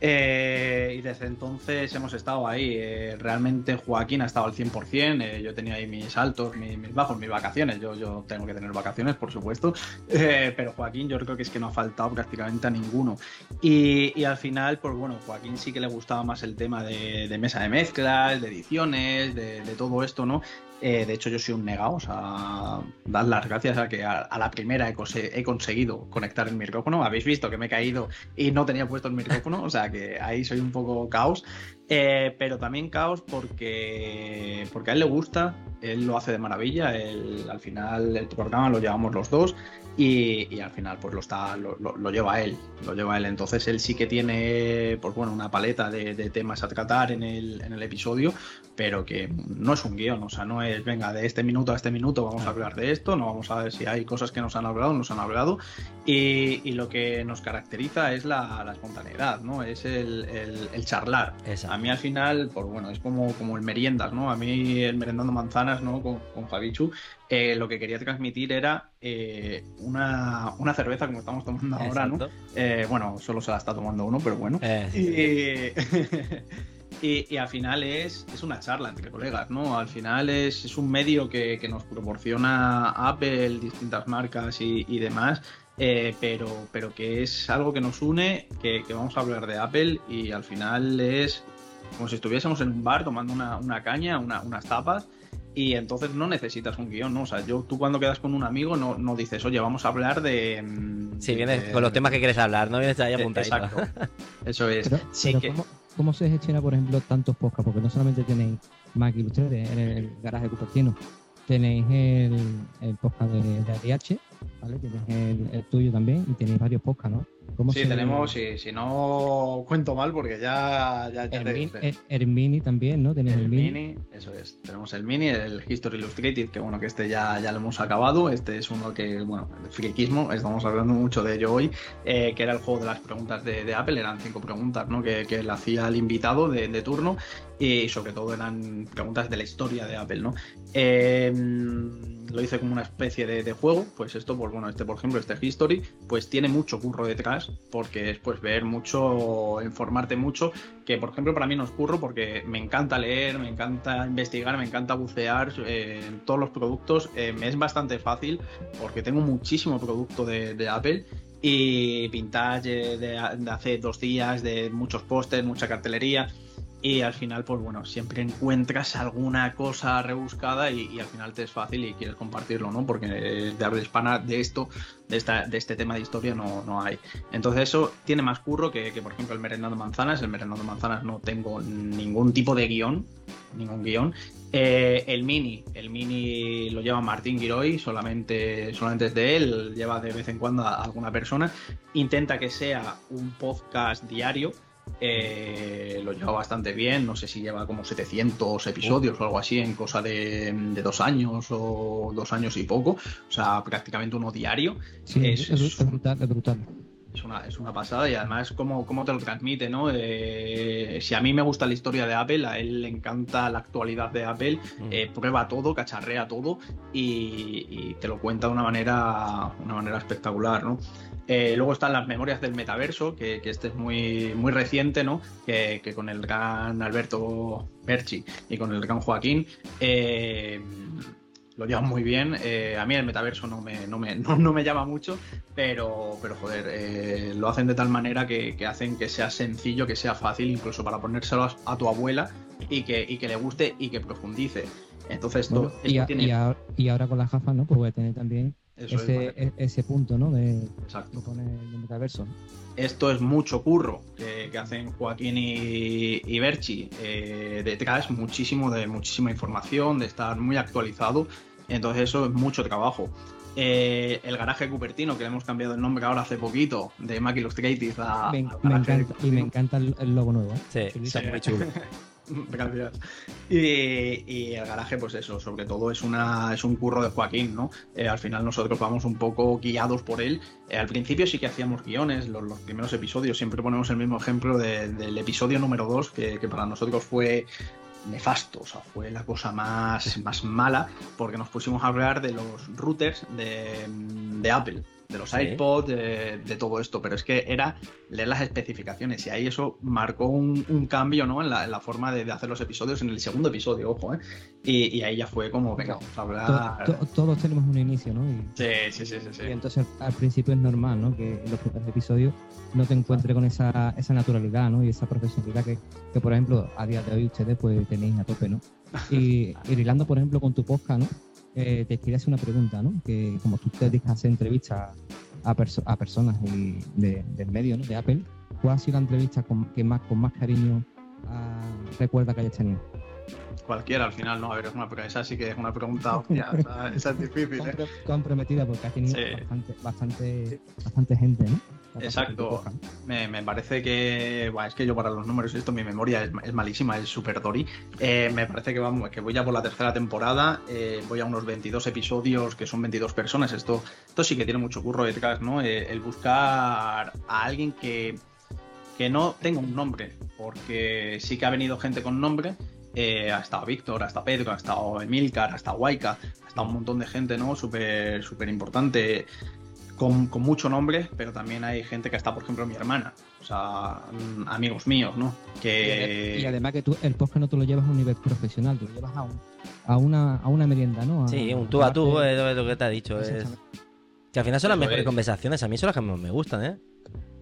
Eh, y desde entonces hemos estado ahí. Eh, realmente Joaquín ha estado al 100%. eh, yo he tenido ahí mis altos, mis, bajos, mis vacaciones. Yo, yo tengo que tener vacaciones, por supuesto. Eh, pero Joaquín yo creo que es que no ha faltado prácticamente a ninguno. Y, y al final, pues bueno, Joaquín sí que le gustaba más el tema de, mesa de mezclas, de ediciones, de todo esto, ¿no? Eh, de hecho, yo soy un negado, o sea, dar las gracias a que a, la primera he, conseguido conectar el micrófono. Habéis visto que me he caído y no tenía puesto el micrófono, o sea que ahí soy un poco caos. Eh, pero también caos porque, porque a él le gusta, él lo hace de maravilla, al final el programa lo llevamos los dos y, al final pues lo está lo, lo, lleva él lo lleva él. Entonces él sí que tiene pues bueno una paleta de, temas a tratar en el, en el, episodio pero que no es un guion o sea no es venga de este minuto a este minuto vamos a hablar de esto no vamos a ver si hay cosas que nos han hablado nos han hablado y, y lo que nos caracteriza es la, la espontaneidad no es el, el, charlar a mí al final pues bueno es como como el meriendas no a mí el merendando manzanas no con, con Fabichu eh, lo que quería transmitir era eh, una, cerveza como estamos tomando ahora, ¿no? Eh, bueno, solo se la está tomando uno, pero bueno. Y, al final es, es, una charla entre colegas, ¿no? Al final es, es un medio que, nos proporciona Apple, distintas marcas y, demás, pero, pero que es algo que nos une, que, vamos a hablar de Apple y al final es como si estuviésemos en un bar tomando una, una caña, unas tapas y entonces no necesitas un guion, ¿no? O sea, yo, tú cuando quedas con un amigo no, no dices, oye, vamos a hablar de... Mm, sí, vienes con los temas que quieres hablar, no vienes ahí apuntadito. Exacto, eso es. sí que... ¿cómo, se gestiona, por ejemplo, tantos podcasts? Porque no solamente tenéis Mac Illustrator en el garaje Cupertino, tenéis el, el podcast de, de ADH, ¿vale? Tienes el, el, tuyo también y tenéis varios podcasts, ¿no? Sí, tenemos, si, si, no cuento mal, porque ya. ya, el, mini también, ¿no? Tenemos el, mini. Eso es. Tenemos el mini, el History Illustrated, que bueno, que este ya, ya lo hemos acabado. Este es uno que, bueno, el friquismo, estamos hablando mucho de ello hoy, eh, que era el juego de las preguntas de, Apple. Eran cinco preguntas, ¿no? Que, que le hacía el invitado de, de turno y sobre todo eran preguntas de la historia de Apple, ¿no? Eh, lo hice como una especie de, juego, pues esto, pues bueno, este por ejemplo, este History, pues tiene mucho curro detrás, porque es pues ver mucho, informarte mucho, que por ejemplo para mí no es curro porque me encanta leer, me encanta investigar, me encanta bucear eh, en todos los productos, eh, es bastante fácil porque tengo muchísimo producto de, Apple y pintage de, de, hace dos días, de muchos pósters, mucha cartelería y al final, pues bueno, siempre encuentras alguna cosa rebuscada y, al final te es fácil y quieres compartirlo, ¿no? Porque de habla hispana de esto, de, esta, de este tema de historia no, no hay. Entonces eso tiene más curro que, por ejemplo, el merendando manzanas. El merendando manzanas no tengo ningún tipo de guion, ningún guion. Eh, el mini, el mini lo lleva Martín Giroy, solamente, solamente es de él, lleva de vez en cuando a alguna persona. Intenta que sea un podcast diario eh, lo lleva bastante bien, no sé si lleva como 700 episodios o algo así en cosa de, dos años o dos años y poco, o sea, prácticamente uno diario. es, brutal, es brutal. Es una, es una, pasada y además cómo, cómo te lo transmite, ¿no? Eh, si a mí me gusta la historia de Apple, a él le encanta la actualidad de Apple, mm. eh, prueba todo, cacharrea todo y, y, te lo cuenta de una manera, una manera espectacular, ¿no? Eh, luego están las memorias del metaverso, que, este es muy, muy reciente, ¿no? Que, con el gran Alberto Berchi y con el gran Joaquín eh, lo llevan muy bien. Eh, a mí el metaverso no me, no me, no, me llama mucho, pero, pero joder, lo hacen de tal manera que, hacen que sea sencillo, que sea fácil, incluso para ponérselo a, tu abuela y que, y que le guste y que profundice. Entonces, esto, y, ahora, con la jafa, ¿no? Pues voy a tener también ese, e, ese, punto, ¿no? De, Exacto. el metaverso. Esto es mucho curro que, hacen Joaquín y, y Berchi. Eh, detrás muchísimo de muchísima información, de estar muy actualizado. Entonces eso es mucho trabajo. Eh, el garaje Cupertino, que le hemos cambiado el nombre ahora hace poquito, de Mac Illustrated a, me, encanta, Y me encanta el, logo nuevo. ¿eh? Sí, sí, muy chulo. Gracias. Y, el garaje, pues eso, sobre todo es una es un curro de Joaquín, ¿no? Eh, al final nosotros vamos un poco guiados por él. Eh, al principio sí que hacíamos guiones, los, primeros episodios, siempre ponemos el mismo ejemplo del episodio número 2, que, para nosotros fue nefasto, o sea, fue la cosa más, más mala, porque nos pusimos a hablar de los routers de, de Apple de los iPods, de, de todo esto, pero es que era leer las especificaciones y ahí eso marcó un, un cambio ¿no? en, la, en la forma de, de hacer los episodios en el segundo episodio, ojo, ¿eh? y, y ahí ya fue como, venga, vamos a To- hablar. to- todos tenemos un inicio, ¿no? Y, Sí, sí, sí, sí. sí. y entonces al principio es normal, ¿no? Que en los primeros episodios no te encuentres con esa, esa naturalidad, ¿no? Y esa profesionalidad que, que, por ejemplo, a día de hoy ustedes pues tenéis a tope, ¿no? Y, y hilando, por ejemplo, con tu podcast, ¿no? Eh, te quería hacer una pregunta, ¿no? Que como tú te dedicas a hacer entrevistas a, perso- a personas y de- del medio, ¿no? De Apple, ¿cuál ha sido la entrevista con, que más, con más cariño ah, recuerda que hayas tenido? Cualquiera al final, no, a ver, es una, esa sí que es una pregunta, hostia, esa, esa es difícil, ¿eh? Compre- comprometida porque has tenido Sí. bastante, bastante, bastante gente, ¿no? Exacto. Me, me parece que. buah, es que yo para los números, esto, mi memoria es, es malísima, es super Dory. Eh, me parece que vamos, que voy ya por la tercera temporada. eh, voy a unos 22 episodios, que son 22 personas. Esto, esto sí que tiene mucho curro detrás, ¿no? Eh, el buscar a alguien que, que no tenga un nombre. Porque sí que ha venido gente con nombre. eh, ha estado Víctor, ha estado Pedro, ha estado Emilcar, ha estado Waika, ha estado un montón de gente, ¿no? Súper, súper importante con, con mucho nombre, pero también hay gente que está, por ejemplo, mi hermana, o sea, mm, amigos míos, ¿no? Que... Y además que tú el podcast no te lo llevas a un nivel profesional, tú lo llevas a, un, a, una, a una merienda, ¿no? A- Sí, un tú a tú, es lo- es lo que te ha dicho. Es... Que al final son las Eso mejores es. conversaciones. A mí son las que más me gustan, ¿eh?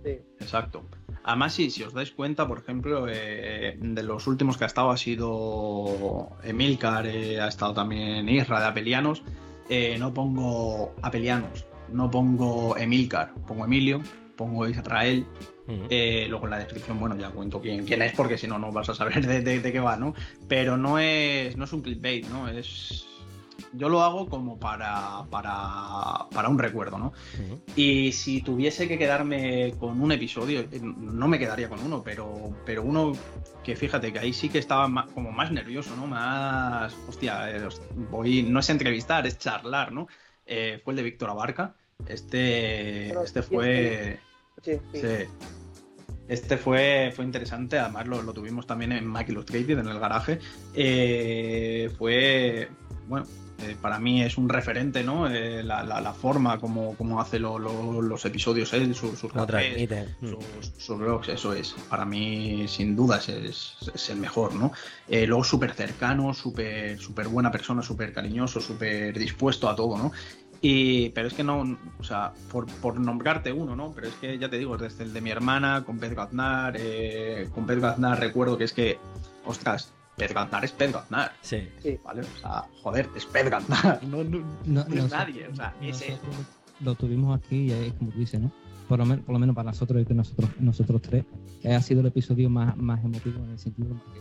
Sí. Exacto. Además, si, si os dais cuenta, por ejemplo, eh, de los últimos que ha estado ha sido Emilcar, eh, ha estado también Isra de Apelianos. Eh, no pongo Apelianos, no pongo Emilcar, pongo Emilio, pongo Israel. Eh, luego en la descripción, bueno, ya cuento quién, quién es, porque si no, no vas a saber de, de- de qué va, ¿no? Pero no es, no es un clickbait, ¿no? Es. Yo lo hago como para, para, para un recuerdo, ¿no? Y si tuviese que quedarme con un episodio, eh, no me quedaría con uno, pero, pero uno que fíjate que ahí sí que estaba como más nervioso, ¿no? Más, hostia, eh, voy, no es entrevistar, es charlar, ¿no? Eh, fue el de Víctor Abarca. Este, este fue, Sí, sí. sí. Este fue, fue interesante, además lo, lo tuvimos también en Mac Illustrated, en el garaje. Eh, fue, bueno, eh, para mí es un referente, ¿no? Eh, la, la- la forma como, como hace lo- lo- los episodios él, sus, sus cafés, sus, sus blogs, eso es. Para mí, sin dudas, es, es el mejor, ¿no? Eh, luego súper cercano, súper súper buena persona, súper cariñoso, súper dispuesto a todo, ¿no? Y, pero es que no, o sea, por, por nombrarte uno, ¿no? Pero es que ya te digo, desde el de mi hermana, con Pedro Aznar, eh, con Pedro Aznar recuerdo que es que, ostras, Pedro Aznar es Sí. ¿vale? O sea, joder, es no, no, No, no es nosotros- nadie, o sea, es él. lo tuvimos aquí y es como tú dices, ¿no? Por lo, men- por lo menos para nosotros y que nosotros, nosotros tres, eh, ha sido el episodio más, más emotivo en el sentido que, que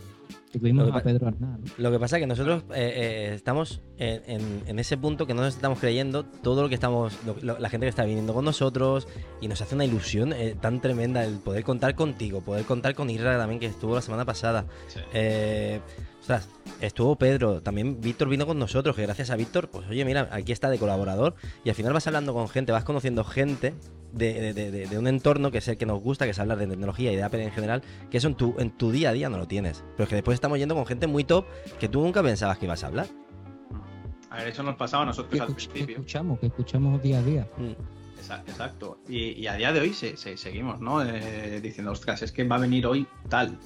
tuvimos Lo que a pa- Pedro Arnaz. ¿no? Lo que pasa es que nosotros eh, eh, estamos en, en- en ese punto que no nos estamos creyendo todo lo que estamos, lo- lo- la gente que está viniendo con nosotros y nos hace una ilusión eh, tan tremenda el poder contar contigo, poder contar con Isra también que estuvo la semana pasada. Sí. Eh, ostras, estuvo Pedro, también Víctor vino con nosotros, que gracias a Víctor, pues oye, mira, aquí está de colaborador y al final vas hablando con gente, vas conociendo gente de, de- de- de- un entorno que es el que nos gusta, que es hablar de tecnología y de Apple en general, que eso en tu, en tu día a día no lo tienes. Pero es que después estamos yendo con gente muy top que tú nunca pensabas que ibas a hablar. A ver, eso nos pasaba a Que, nosotros al escuch- que principio. escuchamos, que escuchamos día a día. Mm. Exa- Exacto. Y, y a día de hoy se, se- seguimos, ¿no? Eh, diciendo, ostras, es que va a venir hoy tal.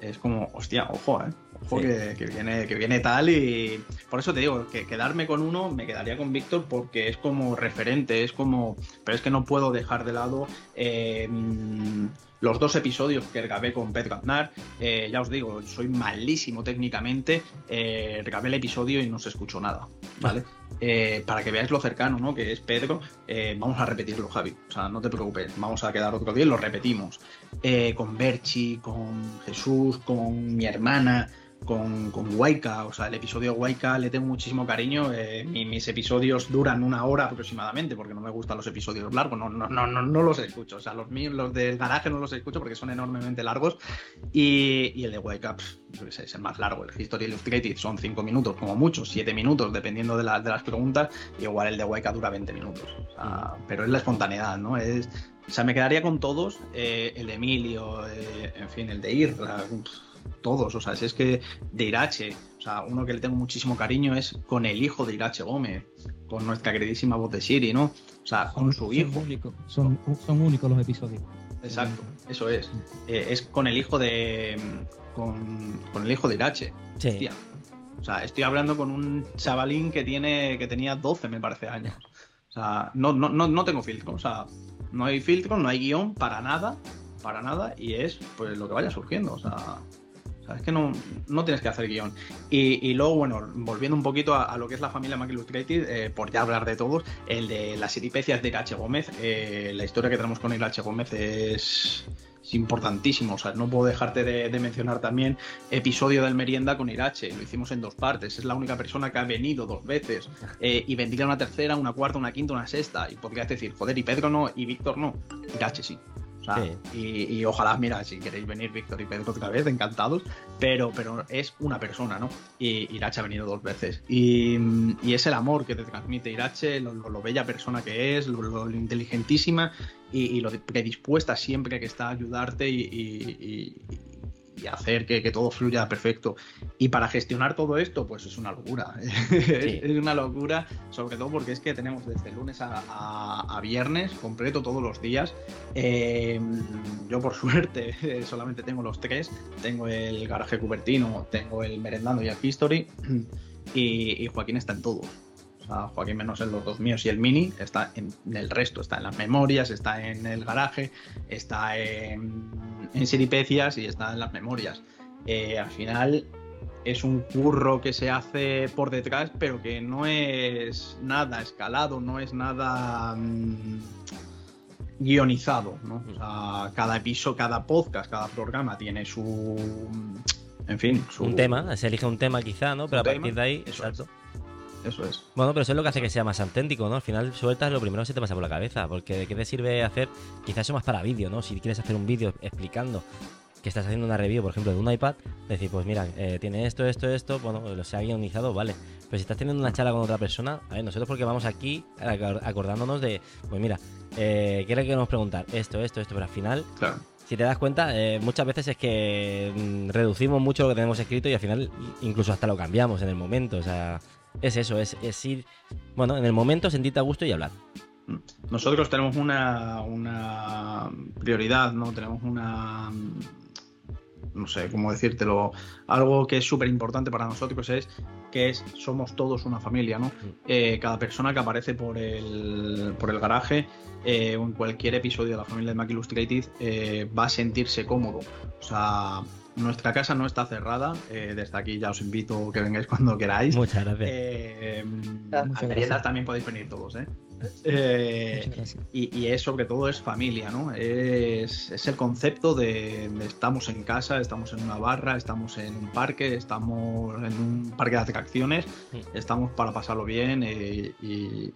Es como, hostia, ojo, ¿eh? Ojo Sí. que, que viene, que viene tal y... Por eso te digo, que quedarme con uno me quedaría con Víctor porque es como referente, es como... Pero es que no puedo dejar de lado eh, los dos episodios que grabé con Pedro Aznar. Eh, ya os digo, soy malísimo técnicamente. Eh, grabé el episodio y no se escuchó nada, ¿vale? Eh, para que veáis lo cercano, ¿no? Que es Pedro, vamos a repetirlo, Javi. O sea, no te preocupes, vamos a quedar otro día y lo repetimos. Con Berchi, con Jesús, con mi hermana, con, con Waika. O sea, el episodio Waika le tengo muchísimo cariño. Eh, mi- mis episodios duran una hora aproximadamente, porque no me gustan los episodios largos, no, no, no, no, no los escucho. O sea, los míos, los del garaje no los escucho porque son enormemente largos. Y, y el de Waika, pff, sé, es el más largo. El History Illustrated son 5 minutos, como mucho, 7 minutos, dependiendo de, la- de las preguntas. Y igual el de Waika dura 20 minutos. O sea, Pero es la espontaneidad, ¿no? Es, o sea, me quedaría con todos. eh, el de Emilio, eh, en fin, el de Irra. pff, todos, o sea, si es que de Irache, o sea, uno que le tengo muchísimo cariño es con el hijo de Irache Gómez, con nuestra queridísima voz de Siri, ¿no? O sea, con su hijo. Son únicos, son, son únicos los episodios. Exacto, eso es. Eh, es con el hijo de. Con, con el hijo de Irache. Sí. Hostia. O sea, estoy hablando con un chavalín que tiene. que tenía 12, me parece, años. O sea, no, no, no, no tengo filtro. O sea, no hay filtro, no hay guion para nada. Para nada. Y es pues lo que vaya surgiendo. O sea. Es que no, no tienes que hacer guion. Y, y luego, bueno, volviendo un poquito a, lo que es la familia Mac Illustrated, eh, por ya hablar de todos, el de las iripecias de Irache Gómez, eh, la historia que tenemos con Irache Gómez es, es importantísimo. O sea, no puedo dejarte de, de mencionar también episodio del Merienda con Irache. Lo hicimos en dos partes. Es la única persona que ha venido dos veces. Eh, y vendría una tercera, una cuarta, una quinta, una sexta. Y podrías decir, joder, y Pedro no, y Víctor no. Irache sí. O sea, Sí. y, y ojalá, mira, si queréis venir Víctor y Pedro otra vez, encantados. Pero, pero es una persona, ¿no? Y Irache ha venido dos veces. Y, y es el amor que te transmite Irache, lo, lo- lo bella persona que es, lo, lo inteligentísima y, y lo predispuesta siempre que está a ayudarte y, y- hacer que, que todo fluya perfecto. Y para gestionar todo esto, pues es una locura. es una locura, sobre todo porque es que tenemos desde lunes a, a- a viernes, completo todos los días. Eh, yo por suerte solamente tengo los tres. Tengo el garaje cubertino, tengo el merendando y el history. Y, y Joaquín está en todos. Sea, Joaquín menos en los dos míos y el mini, está en el resto, está en las memorias, está en el garaje, está en, en Siripecias y está en las memorias. Eh, al final es un curro que se hace por detrás, pero que no es nada escalado, no es nada mm, guionizado, ¿no? O sea, cada episodio, cada podcast, cada programa tiene su... En fin, su... Un tema, se elige un tema quizá, ¿no? Pero a tema, partir de ahí, exacto. Eso es. Bueno, pero eso es lo que hace que sea más auténtico, ¿no? Al final sueltas lo primero que se te pasa por la cabeza, porque ¿de qué te sirve hacer quizás eso más para vídeo, ¿no? Si quieres hacer un vídeo explicando que estás haciendo una review, por ejemplo, de un iPad, decir, pues mira, eh, tiene esto, esto, esto, bueno, lo se ha guionizado, vale. Pero si estás teniendo una charla con otra persona, a ver, nosotros porque vamos aquí acor- acordándonos de, pues mira, eh, ¿qué le queremos preguntar? Esto, esto, esto, pero al final Claro. si te das cuenta, eh, muchas veces es que mm, reducimos mucho lo que tenemos escrito y al final incluso hasta lo cambiamos en el momento. O sea, es eso, es, es ir, bueno, en el momento sentirte a gusto y hablar. Nosotros tenemos una, una prioridad, ¿no? Tenemos una. No sé cómo decírtelo. Algo que es súper importante para nosotros es que es somos todos una familia, ¿no? Eh, cada persona que aparece por el, por el garaje eh, o en cualquier episodio de la familia de Mac Illustrated eh, va a sentirse cómodo. O sea, nuestra casa no está cerrada. eh, desde aquí ya os invito que vengáis cuando queráis. Muchas gracias. Eh, a meriendas también podéis venir todos, ¿eh? Eh, y, y es sobre todo es familia, ¿no? Es, es el concepto de, de estamos en casa, estamos en una barra, estamos en un parque, estamos en un parque de atracciones, estamos para pasarlo bien eh, y,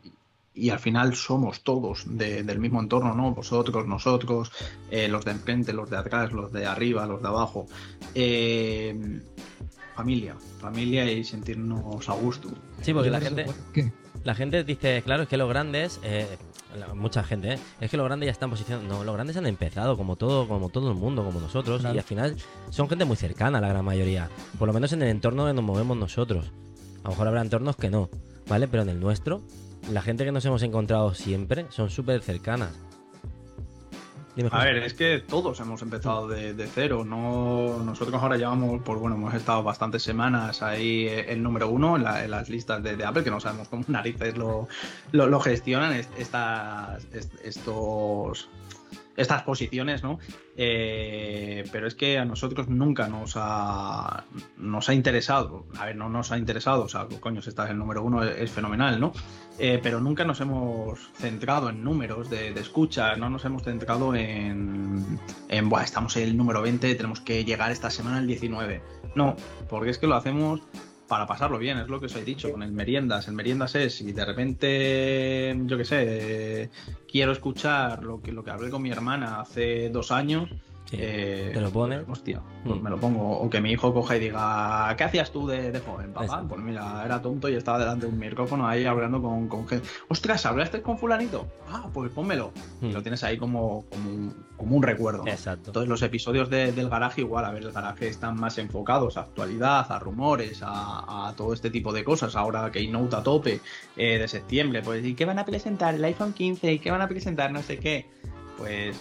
y al final somos todos de- del mismo entorno, ¿no? Vosotros, nosotros, eh, los de enfrente, los de atrás, los de arriba, los de abajo. Eh, familia, familia y sentirnos a gusto. Sí, porque la gente, la gente dice, claro, es que los grandes, eh, la- mucha gente, ¿eh? es que los grandes ya están posicionados. No, los grandes han empezado como todo, como todo el mundo, como nosotros, Claro. y al final son gente muy cercana, la gran mayoría. Por lo menos en el entorno donde nos movemos nosotros. A lo mejor habrá entornos que no, ¿vale? Pero en el nuestro, la gente que nos hemos encontrado siempre son súper cercanas. Dime, A ver, es que todos hemos empezado de, de cero. No, nosotros ahora llevamos, pues bueno, hemos estado bastantes semanas ahí eh, el número uno en, la- en las listas de, de Apple, que no sabemos cómo narices lo, lo, lo gestionan estas, estos, estas posiciones, ¿no? Eh, pero es que a nosotros nunca nos ha, nos ha interesado. A ver, no nos ha interesado, o sea, coño, si estás el número uno es, es fenomenal, ¿no? Eh, pero nunca nos hemos centrado en números de, de escucha, no nos hemos centrado en, en Buah, estamos en el número 20, tenemos que llegar esta semana al 19. No, porque es que lo hacemos para pasarlo bien, es lo que os he dicho, con el meriendas. El meriendas es si de repente, yo qué sé, quiero escuchar lo que, lo que hablé con mi hermana hace dos años, Sí, eh, te lo pones. pues, hostia, pues Mm. me lo pongo. O que mi hijo coja y diga, ¿qué hacías tú de, de joven, papá? Exacto. Pues mira, era tonto y estaba delante de un micrófono ahí hablando con, con gente. ¡Ostras, hablaste con fulanito! Ah, pues pónmelo. Y Mm. lo tienes ahí como, como, un, como un recuerdo. ¿no? Exacto. Entonces los episodios de- del garaje igual, a ver, el garaje están más enfocados a actualidad, a rumores, a, a todo este tipo de cosas. Ahora que Keynote a tope eh, de septiembre, pues ¿y qué van a presentar? El iPhone 15, ¿y qué van a presentar? No sé qué. Pues,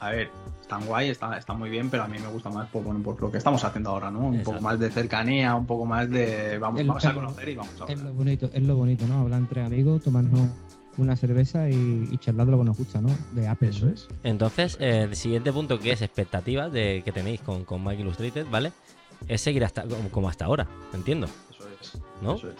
a ver, están guay, está, está muy bien, pero a mí me gusta más por, bueno, por lo que estamos haciendo ahora, ¿no? Un Exacto. poco más de cercanía, un poco más de vamos, El- vamos a conocer y vamos a Es hablar. lo bonito, es lo bonito, ¿no? Hablar entre amigos, tomarnos una cerveza y, y charlar de lo que nos gusta, ¿no? De Apple. Eso es. Entonces, eh, el siguiente punto que es expectativas de, que tenéis con, con Mac Illustrated, ¿vale? Es seguir hasta como, como hasta ahora, entiendo, Eso es. ¿no? Eso es.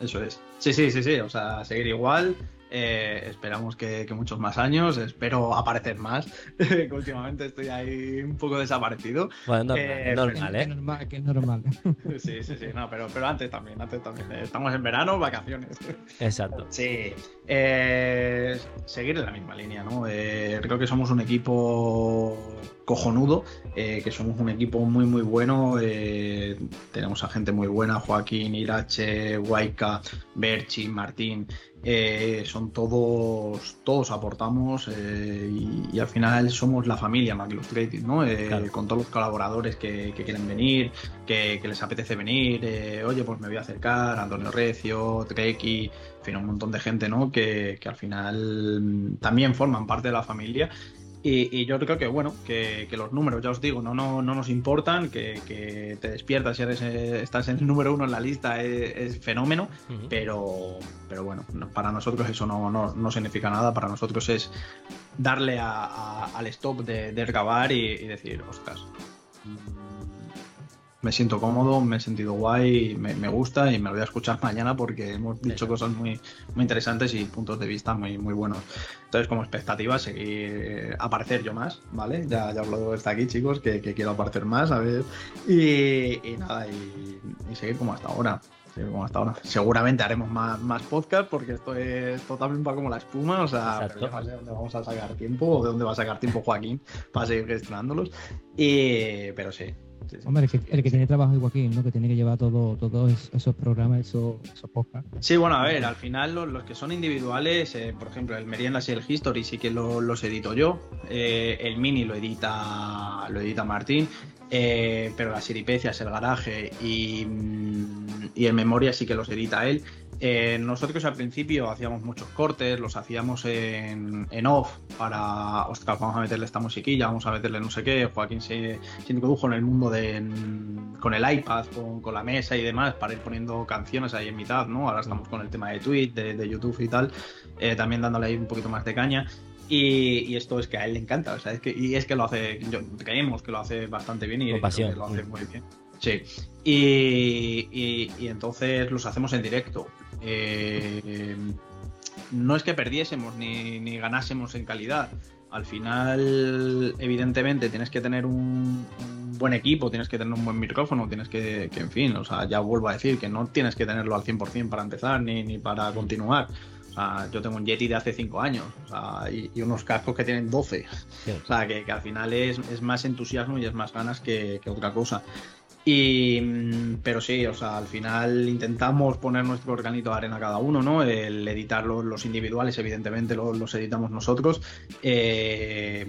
Eso es. Sí, sí, sí, sí. O sea, seguir igual. Eh, esperamos que, que muchos más años. Espero aparecer más. que últimamente estoy ahí un poco desaparecido. Bueno, normal, Eh, normal, ¿eh? es normal, que es normal. Sí, sí, sí. No, pero, pero antes también, antes también. Estamos en verano, vacaciones. Exacto. Sí. Eh, seguir en la misma línea, ¿no? Eh, creo que somos un equipo cojonudo, eh, que somos un equipo muy, muy bueno. eh, tenemos a gente muy buena, Joaquín, Irache, Waika, Berchi, Martín. Eh, son todos, todos aportamos eh, y, y al final somos la familia Mac Illustrated, ¿no? Eh, Claro. Con todos los colaboradores que, que quieren venir, que, que les apetece venir, eh, oye, pues me voy a acercar, Antonio Recio, Treki, en fin, un montón de gente, ¿no? Que, que al final también forman parte de la familia. Y, y yo creo que, bueno, que, que los números, ya os digo, no, no, no nos importan, que, que te despiertas y eres, eh, estás en el número uno en la lista, es, es fenómeno, pero, pero bueno, no- para nosotros eso no, no, no significa nada, para nosotros es darle a- a- al stop de, de y, y decir, ostras, me siento cómodo, me he sentido guay, me, me gusta y me lo voy a escuchar mañana porque hemos dicho cosas muy, muy interesantes y puntos de vista muy, muy buenos. Entonces, como expectativa, seguir aparecer yo más, ¿vale? Ya, ya hablo está aquí, chicos, que, que quiero aparecer más, a ver. Y, y nada, y, y seguir como hasta ahora. como hasta ahora. Seguramente haremos más, más podcast porque esto es va como la espuma, o sea, pero no sé dónde vamos a sacar tiempo o de dónde va a sacar tiempo Joaquín para seguir gestionándolos. Y, pero sí. Sí, sí. Hombre, el que, el que tiene trabajo es Joaquín, ¿no? Que tiene que llevar todo, todos es- esos programas, esos, esos podcasts. Sí, bueno, a ver, al final los, los que son individuales, eh, por ejemplo, el Meriendas y el History sí que lo- los edito yo, eh, el Mini lo edita, lo edita Martín, eh, pero las Siripecias, el Garaje y, mm, y el Memoria sí que los edita él. Eh, nosotros al principio hacíamos muchos cortes, los hacíamos en, en off para, ostras, vamos a meterle esta musiquilla, vamos a meterle no sé qué. Joaquín se, se introdujo en el mundo de, con el iPad, con, con la mesa y demás, para ir poniendo canciones ahí en mitad, ¿no? Ahora estamos con el tema de Twitch, de, de YouTube y tal, eh, también dándole ahí un poquito más de caña. Y, y esto es que a él le encanta, o sea, es que, y es que lo hace, yo, creemos que lo hace bastante bien y pasión. lo hace muy bien. Sí, y, y- y entonces los hacemos en directo. Eh, no es que perdiésemos ni, ni ganásemos en calidad. Al final, evidentemente, tienes que tener un, un buen equipo, tienes que tener un buen micrófono, tienes que, que, en fin, o sea, ya vuelvo a decir que no tienes que tenerlo al 100% para empezar ni, ni para continuar. O sea, yo tengo un Yeti de hace 5 años o sea, y, y unos cascos que tienen 12. Sí. O sea, que, que al final es, es más entusiasmo y es más ganas que, que otra cosa. Y, mm, pero sí, o sea, al final intentamos poner nuestro granito de arena cada uno, ¿no? El editar los, individuales, evidentemente, los, los editamos nosotros. eh,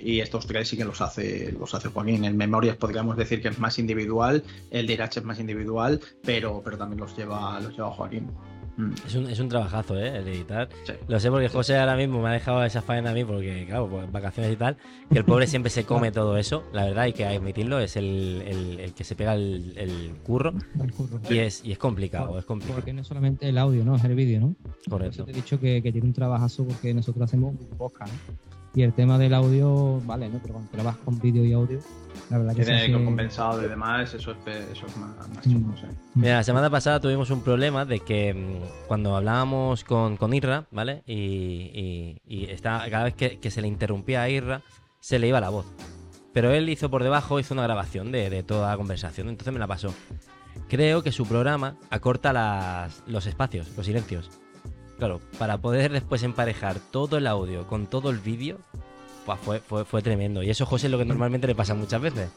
y estos tres sí que los hace, los hace Joaquín. En Memorias podríamos decir que es más individual, el de Irache es más individual, pero, pero también los lleva, los lleva Joaquín. Mm, Es un, es un trabajazo, ¿eh? El editar. sí. Lo sé porque José ahora mismo me ha dejado esa faena a mí porque, claro, pues vacaciones y tal, que el pobre siempre se come todo eso, la verdad hay que admitirlo, es el, el- el que se pega el, el curro el curro. y es, y es complicado, es complicado. Porque no es solamente el audio, ¿no? Es el vídeo, ¿no? Por Correcto. eso te he dicho que, que tiene un trabajazo porque nosotros hacemos un podcast, ¿no? Y el tema del audio, vale, ¿no? Pero cuando trabajas con vídeo y audio, la verdad que tiene compensado y demás, eso es, eso es más, más Mm. chungo, sí. Mira, la semana pasada tuvimos un problema de que mm, cuando hablábamos con, con Irra, ¿vale? Y, y- y está, cada vez que, que se le interrumpía a Irra, se le iba la voz. Pero él hizo por debajo, hizo una grabación de, de toda la conversación, entonces me la pasó. Creo que su programa acorta las, los espacios, los silencios. Claro, para poder después emparejar todo el audio con todo el vídeo, Buah, fue, fue, fue tremendo. Y eso, José, es lo que normalmente le pasa muchas veces.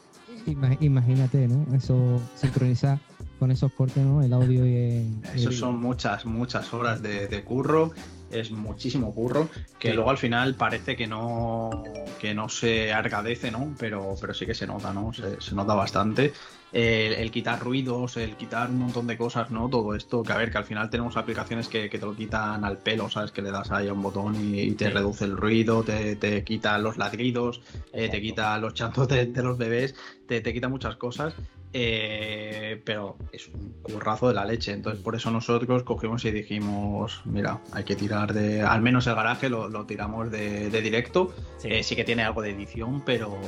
Ima- Imagínate, ¿no? Eso sincronizar con esos cortes, ¿no? El audio y el. Eso son muchas, muchas horas de, de curro, es muchísimo curro, que Sí. luego al final parece que no, que no se agradece, ¿no? Pero, pero sí que se nota, ¿no? Se, se nota bastante. El, el quitar ruidos, el quitar un montón de cosas, ¿no? Todo esto, que a ver, que al final tenemos aplicaciones que, que te lo quitan al pelo, ¿sabes? Que le das ahí a un botón y, y te Sí. reduce el ruido, te, te quita los ladridos, eh, te quita los chantos de, de los bebés, te, te quita muchas cosas. Eh, pero es un currazo de la leche. Entonces, por eso nosotros cogimos y dijimos: Mira, hay que tirar de. Al menos el garaje lo, lo tiramos de, de directo. Sí. Eh, sí que tiene algo de edición, pero,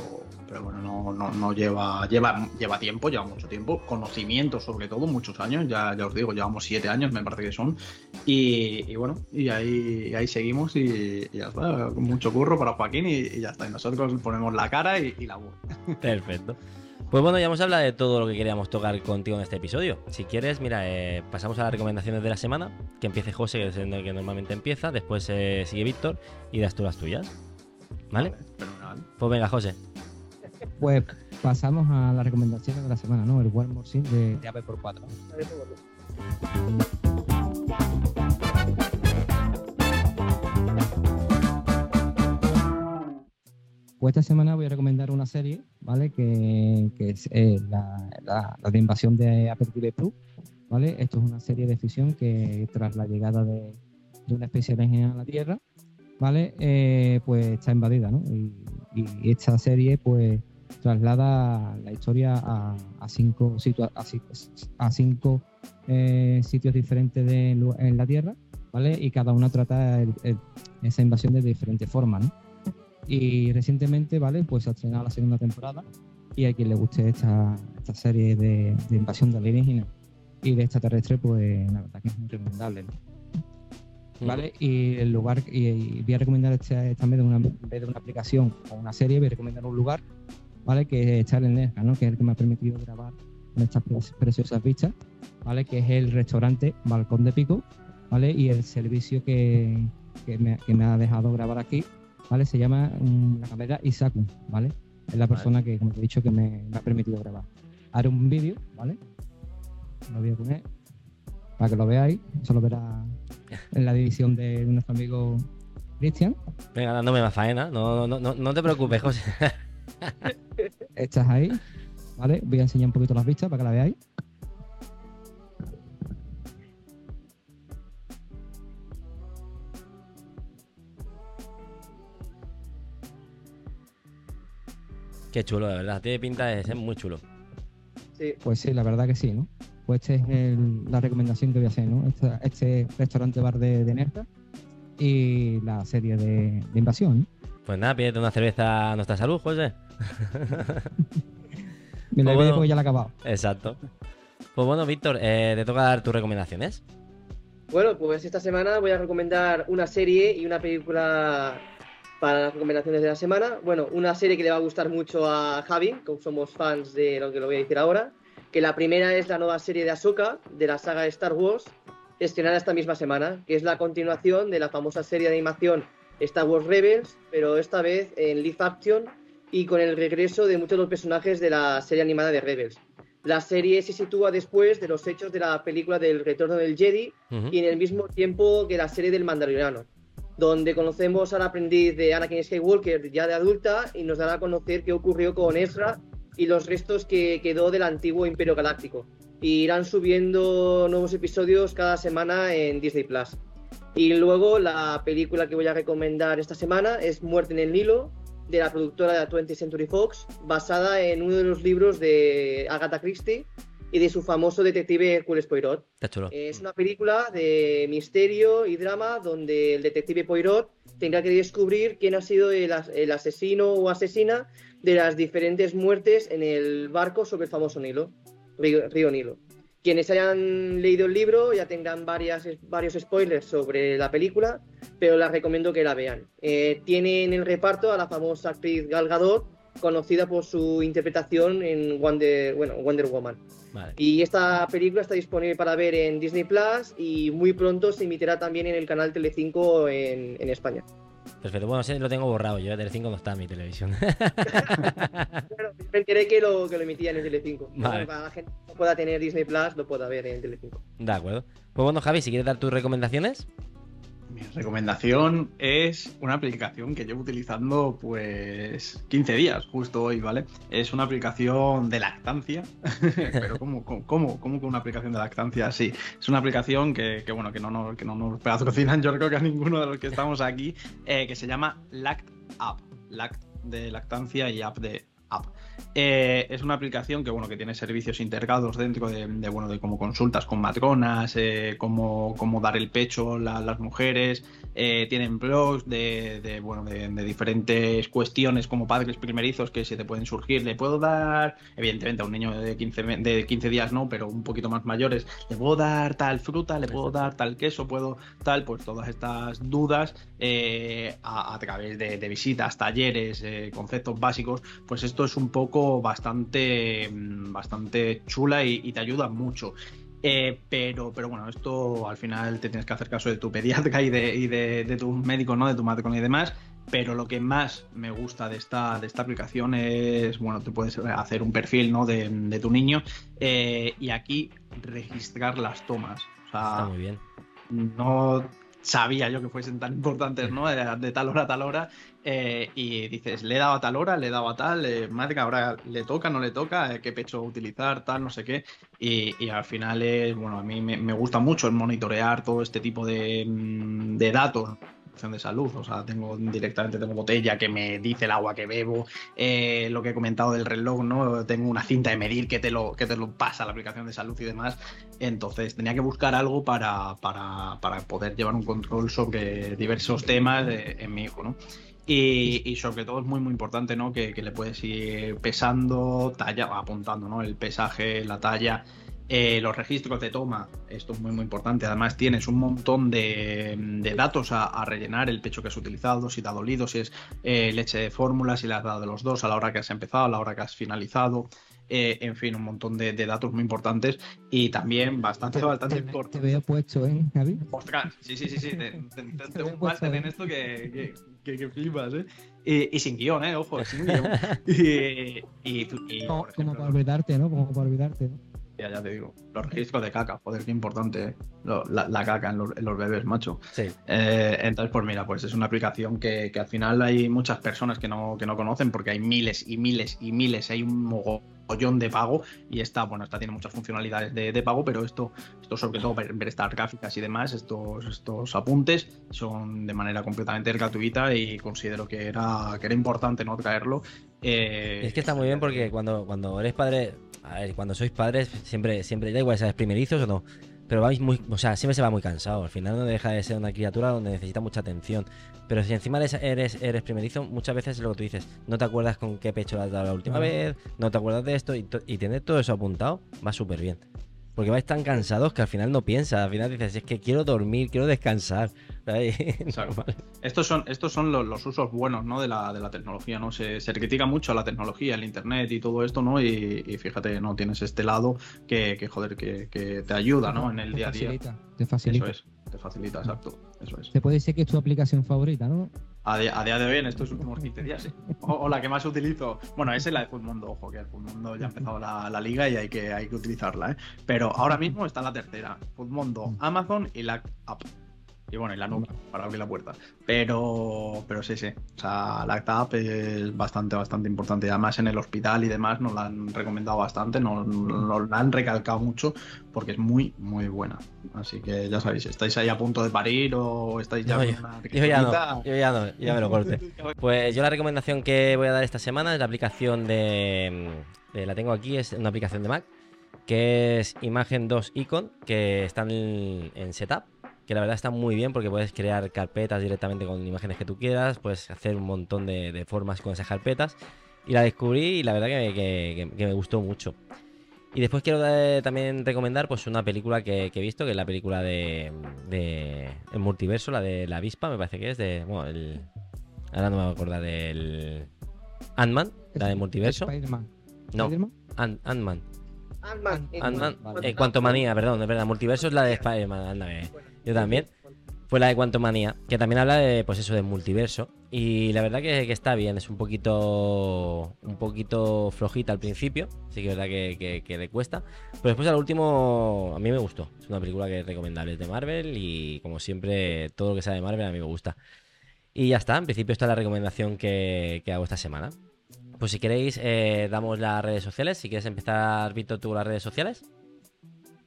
pero bueno, no, no, no lleva, lleva, lleva tiempo, lleva mucho tiempo, conocimiento sobre todo, muchos años, ya, ya os digo, llevamos siete años, me parece que son, y, y bueno, y ahí, y ahí seguimos y, y ya está, mucho curro para Joaquín y, ya está, y nosotros ponemos la cara y la voz. Perfecto. Pues bueno, ya hemos hablado de todo lo que queríamos tocar contigo en este episodio. Si quieres, mira, eh, pasamos a las recomendaciones de la semana. Que empiece José, que es el que normalmente empieza. Después eh, sigue Víctor y das tú las tuyas. ¿Vale? Pues venga, José. Pues pasamos a las recomendaciones de la semana, ¿no? El One More de, de AP por 4. A ver, por favor. Pues esta semana voy a recomendar una serie, ¿vale? Que, es eh, la, la- de invasión de Apple TV Plus, ¿vale? Esto es una serie de ficción que tras la llegada de, una especie alienígena a la Tierra, ¿vale? Eh, pues está invadida, ¿no? Y, esta serie, pues, traslada la historia a, cinco, situa- a, ci- a cinco eh, sitios diferentes de, en la Tierra, ¿vale? Y cada una trata esa invasión de diferentes formas, ¿no? Y recientemente, ¿vale? Pues se ha estrenado la segunda temporada y a quien le guste esta, esta serie de, de invasión de alienígenas y de extraterrestre, pues la verdad que es muy recomendable, ¿no? ¿Vale? Y el lugar, y, y voy a recomendar este, también de una, en vez de una aplicación o una serie, voy a recomendar un lugar, ¿vale? Que está en Nerja, ¿no? Que es el que me ha permitido grabar con estas pre- preciosas vistas, ¿vale? Que es el restaurante Balcón de Pico, ¿vale? Y el servicio que, que, me, que me ha dejado grabar aquí, ¿vale? Se llama mm, la camarera Isaku, ¿vale? Es la persona que, como te he dicho, que me, me ha permitido grabar. Haré un vídeo, ¿vale? Lo voy a poner para que lo veáis. Eso lo verá en la división de nuestro amigo Cristian. Venga, dándome más faena. No, no, no, no te preocupes, José. Estás ahí, ¿vale? Voy a enseñar un poquito las vistas para que la veáis. Qué chulo, de verdad. Tiene pinta de ser muy chulo. Sí. Pues sí, la verdad que sí, ¿no? Pues esta es el- la recomendación que voy a hacer, ¿no? Este restaurante bar de, de Nerja y la serie de, de invasión. ¿no? Pues nada, pídete una cerveza a nuestra salud, José. Me la Pues bueno. porque ya la he acabado. Exacto. Pues bueno, Víctor, eh, te toca dar tus recomendaciones. Bueno, pues esta semana voy a recomendar una serie y una película para las recomendaciones de la semana. Bueno, una serie que le va a gustar mucho a Javi, como somos fans de lo que lo voy a decir ahora. Que la primera es la nueva serie de Ahsoka, de la saga de Star Wars, estrenada esta misma semana, que es la continuación de la famosa serie de animación Star Wars Rebels, pero esta vez en live action y con el regreso de muchos de los personajes de la serie animada de Rebels. La serie se sitúa después de los hechos de la película del Retorno del Jedi y en el mismo tiempo que la serie del Mandaloriano, donde conocemos al aprendiz de Anakin Skywalker ya de adulta y nos dará a conocer qué ocurrió con Ezra y los restos que quedó del antiguo Imperio Galáctico. Y irán subiendo nuevos episodios cada semana en Disney Plus. Y luego la película que voy a recomendar esta semana es Muerte en el Nilo, de la productora de 20th Century Fox, basada en uno de los libros de Agatha Christie y de su famoso detective Hercules Poirot. Está chulo. Es una película de misterio y drama donde el detective Poirot tendrá que descubrir quién ha sido el, as- el asesino o asesina de las diferentes muertes en el barco sobre el famoso Nilo, río, río Nilo. Quienes hayan leído el libro ya tendrán varias, varios spoilers sobre la película, pero les recomiendo que la vean. Eh, tiene en el reparto a la famosa actriz Gal Gadot, conocida por su interpretación en Wonder, bueno, Wonder Woman. Vale. Y esta película está disponible para ver en Disney Plus y muy pronto se emitirá también en el canal Telecinco en, en España. Perfecto. Bueno, lo tengo borrado. Yo de 5 no está en mi televisión. Bueno, me enteré que lo, que lo emitían en Telecinco. Vale. Para la gente que no pueda tener Disney Plus, lo pueda ver en Telecinco. de acuerdo. Pues bueno, Javi, si quieres dar tus recomendaciones. Mi recomendación es una aplicación que llevo utilizando pues 15 días, justo hoy, ¿vale? Es una aplicación de lactancia, pero ¿cómo, cómo, cómo, con una aplicación de lactancia? Sí, es una aplicación que, que, bueno, que no, nos, que no nos yo creo que a ninguno de los que estamos aquí, eh, que se llama Lact App, Lact de lactancia y App de Eh, es una aplicación que bueno que tiene servicios integrados dentro de, de bueno de como consultas con matronas, eh, cómo, cómo dar el pecho la, las mujeres, eh, tienen blogs de, bueno de, diferentes cuestiones como padres primerizos que se te pueden surgir. Le puedo dar, evidentemente a un niño de 15, de 15 días no, pero un poquito más mayores, le puedo dar tal fruta, le puedo dar tal queso, puedo tal, pues todas estas dudas eh, a, través de, visitas, talleres, conceptos básicos, pues esto es un poco bastante, bastante chula y, y te ayuda mucho. Eh, pero, pero bueno, esto al final te tienes que hacer caso de tu pediatra y de, y de, de tu médico, ¿no? De tu matrón y demás. Pero lo que más me gusta de esta, de esta aplicación es, bueno, te puedes hacer un perfil, ¿no? De, de tu niño eh, y aquí registrar las tomas. O sea, Está muy bien. No sabía yo que fuesen tan importantes, ¿no? De, de tal hora a tal hora. Eh, y dices, le he dado a tal hora, le he dado a tal, eh, madre, ahora le toca, no le toca, eh, qué pecho utilizar, tal, no sé qué. Y, al final es, bueno, a mí me, gusta mucho el monitorear todo este tipo de, mm, de datos de salud, o sea, tengo directamente tengo botella que me dice el agua que bebo, eh, lo que he comentado del reloj, ¿no? Tengo una cinta de medir que te lo, que te lo pasa la aplicación de salud y demás. Entonces tenía que buscar algo para, para, para poder llevar un control sobre diversos temas de, en mi hijo, ¿no? Y, y, sobre todo es muy muy importante ¿no? que, que, le puedes ir pesando, talla, apuntando ¿no? el pesaje, la talla, eh, los registros de toma, esto es muy muy importante. Además tienes un montón de, de datos a, a, rellenar, el pecho que has utilizado, si te ha dolido, si es eh, leche de fórmula, si le has dado de los dos, a la hora que has empezado, a la hora que has finalizado. Eh, en fin, un montón de, de, datos muy importantes y también bastante, te, bastante te, importante. Te veo puesto, ¿eh, Javi? Ostras, sí, sí, sí, sí. Tengo un máster en esto que, que, que, que flipas, ¿eh? Y, y, sin guion, ¿eh? Ojo, sin guion. y, y, y, como, ejemplo, como para olvidarte, ¿no? Como para olvidarte, ¿no? Ya, ya te digo. Los registros de caca, joder, qué importante, ¿eh? la, la, caca en los, en los, bebés, macho. Sí. Eh, entonces, pues mira, pues es una aplicación que, que, al final hay muchas personas que no, que no conocen porque hay miles y miles y miles, hay un mogollón de pago y esta, bueno, esta tiene muchas funcionalidades de, de pago, pero esto, esto sobre todo ver, ver, estas gráficas y demás, estos, estos apuntes son de manera completamente gratuita y considero que era, que era importante no traerlo. Eh, es que está muy bien porque cuando, cuando eres padre, a ver, cuando sois padres, siempre, siempre, da igual, ¿sabes? Primerizos o no. Pero vais muy, o sea, siempre se va muy cansado. Al final no deja de ser una criatura donde necesita mucha atención. Pero si encima eres, eres, eres primerizo, muchas veces es lo que tú dices. No te acuerdas con qué pecho has dado la última vez, no te acuerdas de esto y, y tener todo eso apuntado va súper bien. Porque vais tan cansados que al final no piensas. Al final dices, es que quiero dormir, quiero descansar. estos son, estos son los, los, usos buenos ¿no? de, la, de la tecnología. ¿no? Se, se, critica mucho a la tecnología, el internet y todo esto, ¿no? Y, y fíjate, no tienes este lado que, que joder, que, que, te ayuda ¿no? en el te día a día. Te facilita. Eso es, te facilita, exacto. Eso es. Te puede decir que es tu aplicación favorita, ¿no? A día, a día, de hoy, en estos últimos 15 días, sí. O, o, la que más utilizo. Bueno, esa es la de Fullmundo, ojo, que el Fullmundo ya ha empezado la, la, liga y hay que, hay que utilizarla, ¿eh? Pero ahora mismo está la tercera. Fullmundo, Amazon y la App. Y bueno, y la nuca para abrir la puerta. Pero, pero sí, sí. O sea, la App es bastante, bastante importante. Además, en el hospital y demás nos la han recomendado bastante, nos, nos la han recalcado mucho porque es muy, muy buena. Así que ya sabéis, estáis ahí a punto de parir o estáis ya. No, yo, yo, ya no, yo ya no, ya me lo corte. Pues yo la recomendación que voy a dar esta semana es la aplicación de. de la tengo aquí, es una aplicación de Mac que es Imagen 2 Icon, que están en, en Setup que la verdad está muy bien porque puedes crear carpetas directamente con imágenes que tú quieras, puedes hacer un montón de, de formas con esas carpetas. Y la descubrí y la verdad que, que, que me gustó mucho. Y después quiero de, también recomendar pues una película que, he visto, que es la película de, de, El multiverso, la de la avispa, me parece que es de... Bueno, el, ahora no me voy a acordar del... Ant-Man, la de multiverso. Spider-Man. No, ¿Spider Ant-Man. Ant-Man. Ant-Man. Ant vale. Eh, Cuanto manía, perdón, de verdad. Multiverso es la de Spider-Man, ándame. Yo también. fue la de Quantumania, que también habla de, pues eso, de multiverso. Y la verdad que, está bien, es un poquito un poquito flojita al principio, sí que es verdad que, le cuesta. Pero después al último, a mí me gustó. Es una película que es recomendable, es de Marvel y como siempre, todo lo que sea de Marvel a mí me gusta. Y ya está, en principio esta es la recomendación que, que hago esta semana. Pues si queréis, eh, damos las redes sociales. Si quieres empezar, Víctor, tú las redes sociales.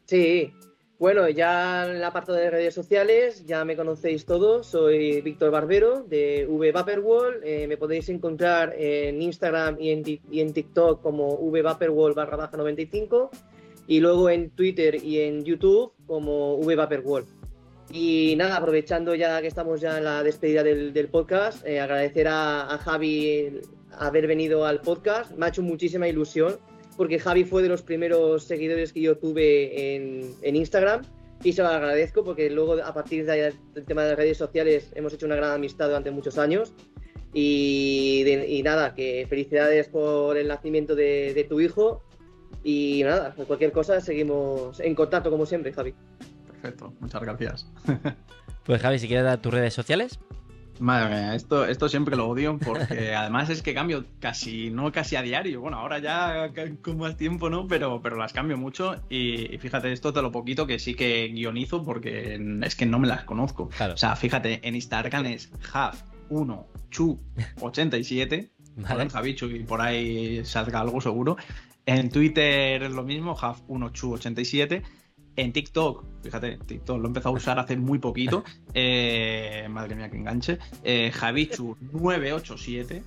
Sí, bueno, ya en el apartado de redes sociales ya me conocéis todos. Soy Víctor Barbero de V Vaporwall. Eh, me podéis encontrar en Instagram y en, TikTok como V Vaporwall barra baja 95 y luego en Twitter y en YouTube como V Vaporwall. Y nada, aprovechando ya que estamos ya en la despedida del, podcast, eh, agradecer a, a Javi haber venido al podcast. Me ha hecho muchísima ilusión porque Javi fue de los primeros seguidores que yo tuve en, en Instagram y se lo agradezco porque luego a partir de del tema de las redes sociales hemos hecho una gran amistad durante muchos años y, de- y nada, que felicidades por el nacimiento de, de tu hijo y nada, cualquier cosa seguimos en contacto como siempre, Javi. Perfecto, muchas gracias. Pues Javi, si quieres dar tus redes sociales. Madre mía, esto, esto siempre lo odio porque además es que cambio casi, no casi a diario. Bueno, ahora ya con más tiempo, ¿no? Pero, pero las cambio mucho y, y fíjate, esto de lo poquito que sí que guionizo porque es que no me las conozco. Claro. O sea, fíjate, en Instagram es Haf1Chu87, Vale. ¿vale? Javichu y por ahí salga algo seguro. En Twitter es lo mismo, Haf1Chu87. En TikTok, fíjate, TikTok lo he empezado a usar hace muy poquito. Eh, madre mía, que enganche. Eh, Javichu987,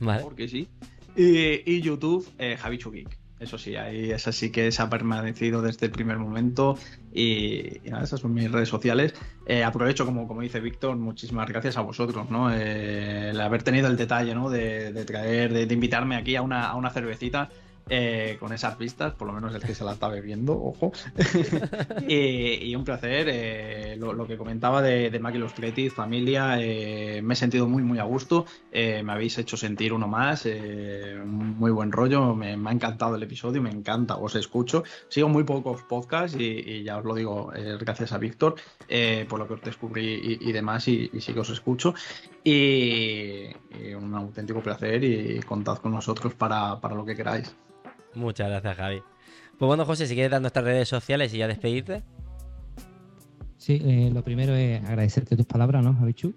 Vale. porque sí. Y, y YouTube, eh, Javichu Geek. Eso sí, ahí es así que se ha permanecido desde el primer momento. Y, y nada, esas son mis redes sociales. Eh, aprovecho, como, como dice Víctor, muchísimas gracias a vosotros, ¿no? Eh, el haber tenido el detalle, ¿no? De, de traer, de, de invitarme aquí a una, a una cervecita. Eh, con esas vistas, por lo menos el que se la está bebiendo, ojo. y, y un placer. eh, lo, lo que comentaba de, de Maki Illustrated, familia, eh, me he sentido muy, muy a gusto. me habéis hecho sentir uno más. muy buen rollo. Me, me ha encantado el episodio, me encanta, os escucho. Sigo muy pocos podcasts y, y ya os lo digo, gracias a Víctor por lo que os descubrí y, y demás. Y, sí que os escucho. Y, y un auténtico placer. Y contad con nosotros para, para lo que queráis. Muchas gracias, Javi. Pues bueno, José, si quieres dar nuestras redes sociales y ya despedirte. Sí, eh, lo primero es agradecerte tus palabras, ¿no, Javichu?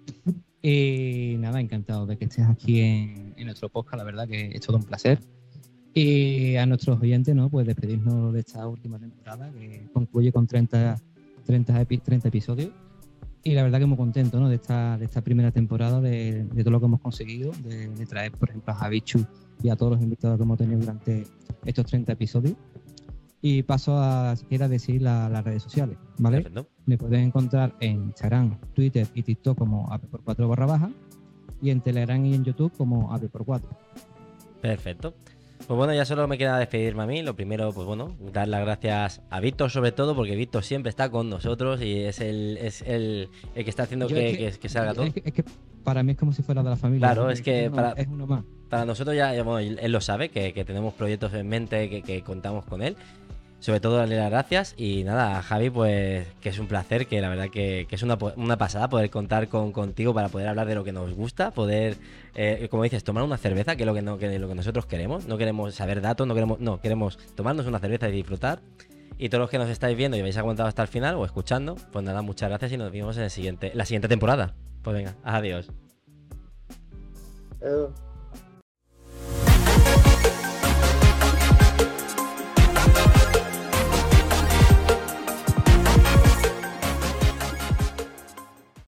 Y nada, encantado de que estés aquí en, nuestro podcast, la verdad que es todo un placer. Y a nuestros oyentes, ¿no? Pues despedirnos de esta última temporada que concluye con 30, 30, epi- 30 episodios. Y la verdad que muy contento, ¿no? De esta, de esta primera temporada, de, de todo lo que hemos conseguido, de, de traer, por ejemplo, a Javichu y a todos los invitados que hemos tenido durante estos 30 episodios. Y paso a, si quieres, decir la- las redes sociales, ¿vale? Perfecto. Me pueden encontrar en Instagram, Twitter y TikTok como AP4 barra baja y en Telegram y en YouTube como AP4. Perfecto. Pues bueno, ya solo me queda despedirme a mí. Lo primero, pues bueno, dar las gracias a Víctor sobre todo, porque Víctor siempre está con nosotros y es el, es el, el que está haciendo que, es que- que- que salga todo. Es que, es que para mí es como si fuera de la familia. Claro, es que uno, para- es uno más. Para nosotros ya, bueno, él lo sabe, que, que tenemos proyectos en mente, que, que contamos con él. Sobre todo darle las gracias y nada, Javi, pues que es un placer, que la verdad que, que es una, una pasada poder contar con, contigo para poder hablar de lo que nos gusta, poder, eh, como dices, tomar una cerveza, que es lo que, no, que lo que nosotros queremos. No queremos saber datos, no queremos, no, queremos tomarnos una cerveza y disfrutar. Y todos los que nos estáis viendo y habéis aguantado hasta el final o escuchando, pues nada, muchas gracias y nos vemos en el siguiente, la siguiente temporada. Pues venga, adiós.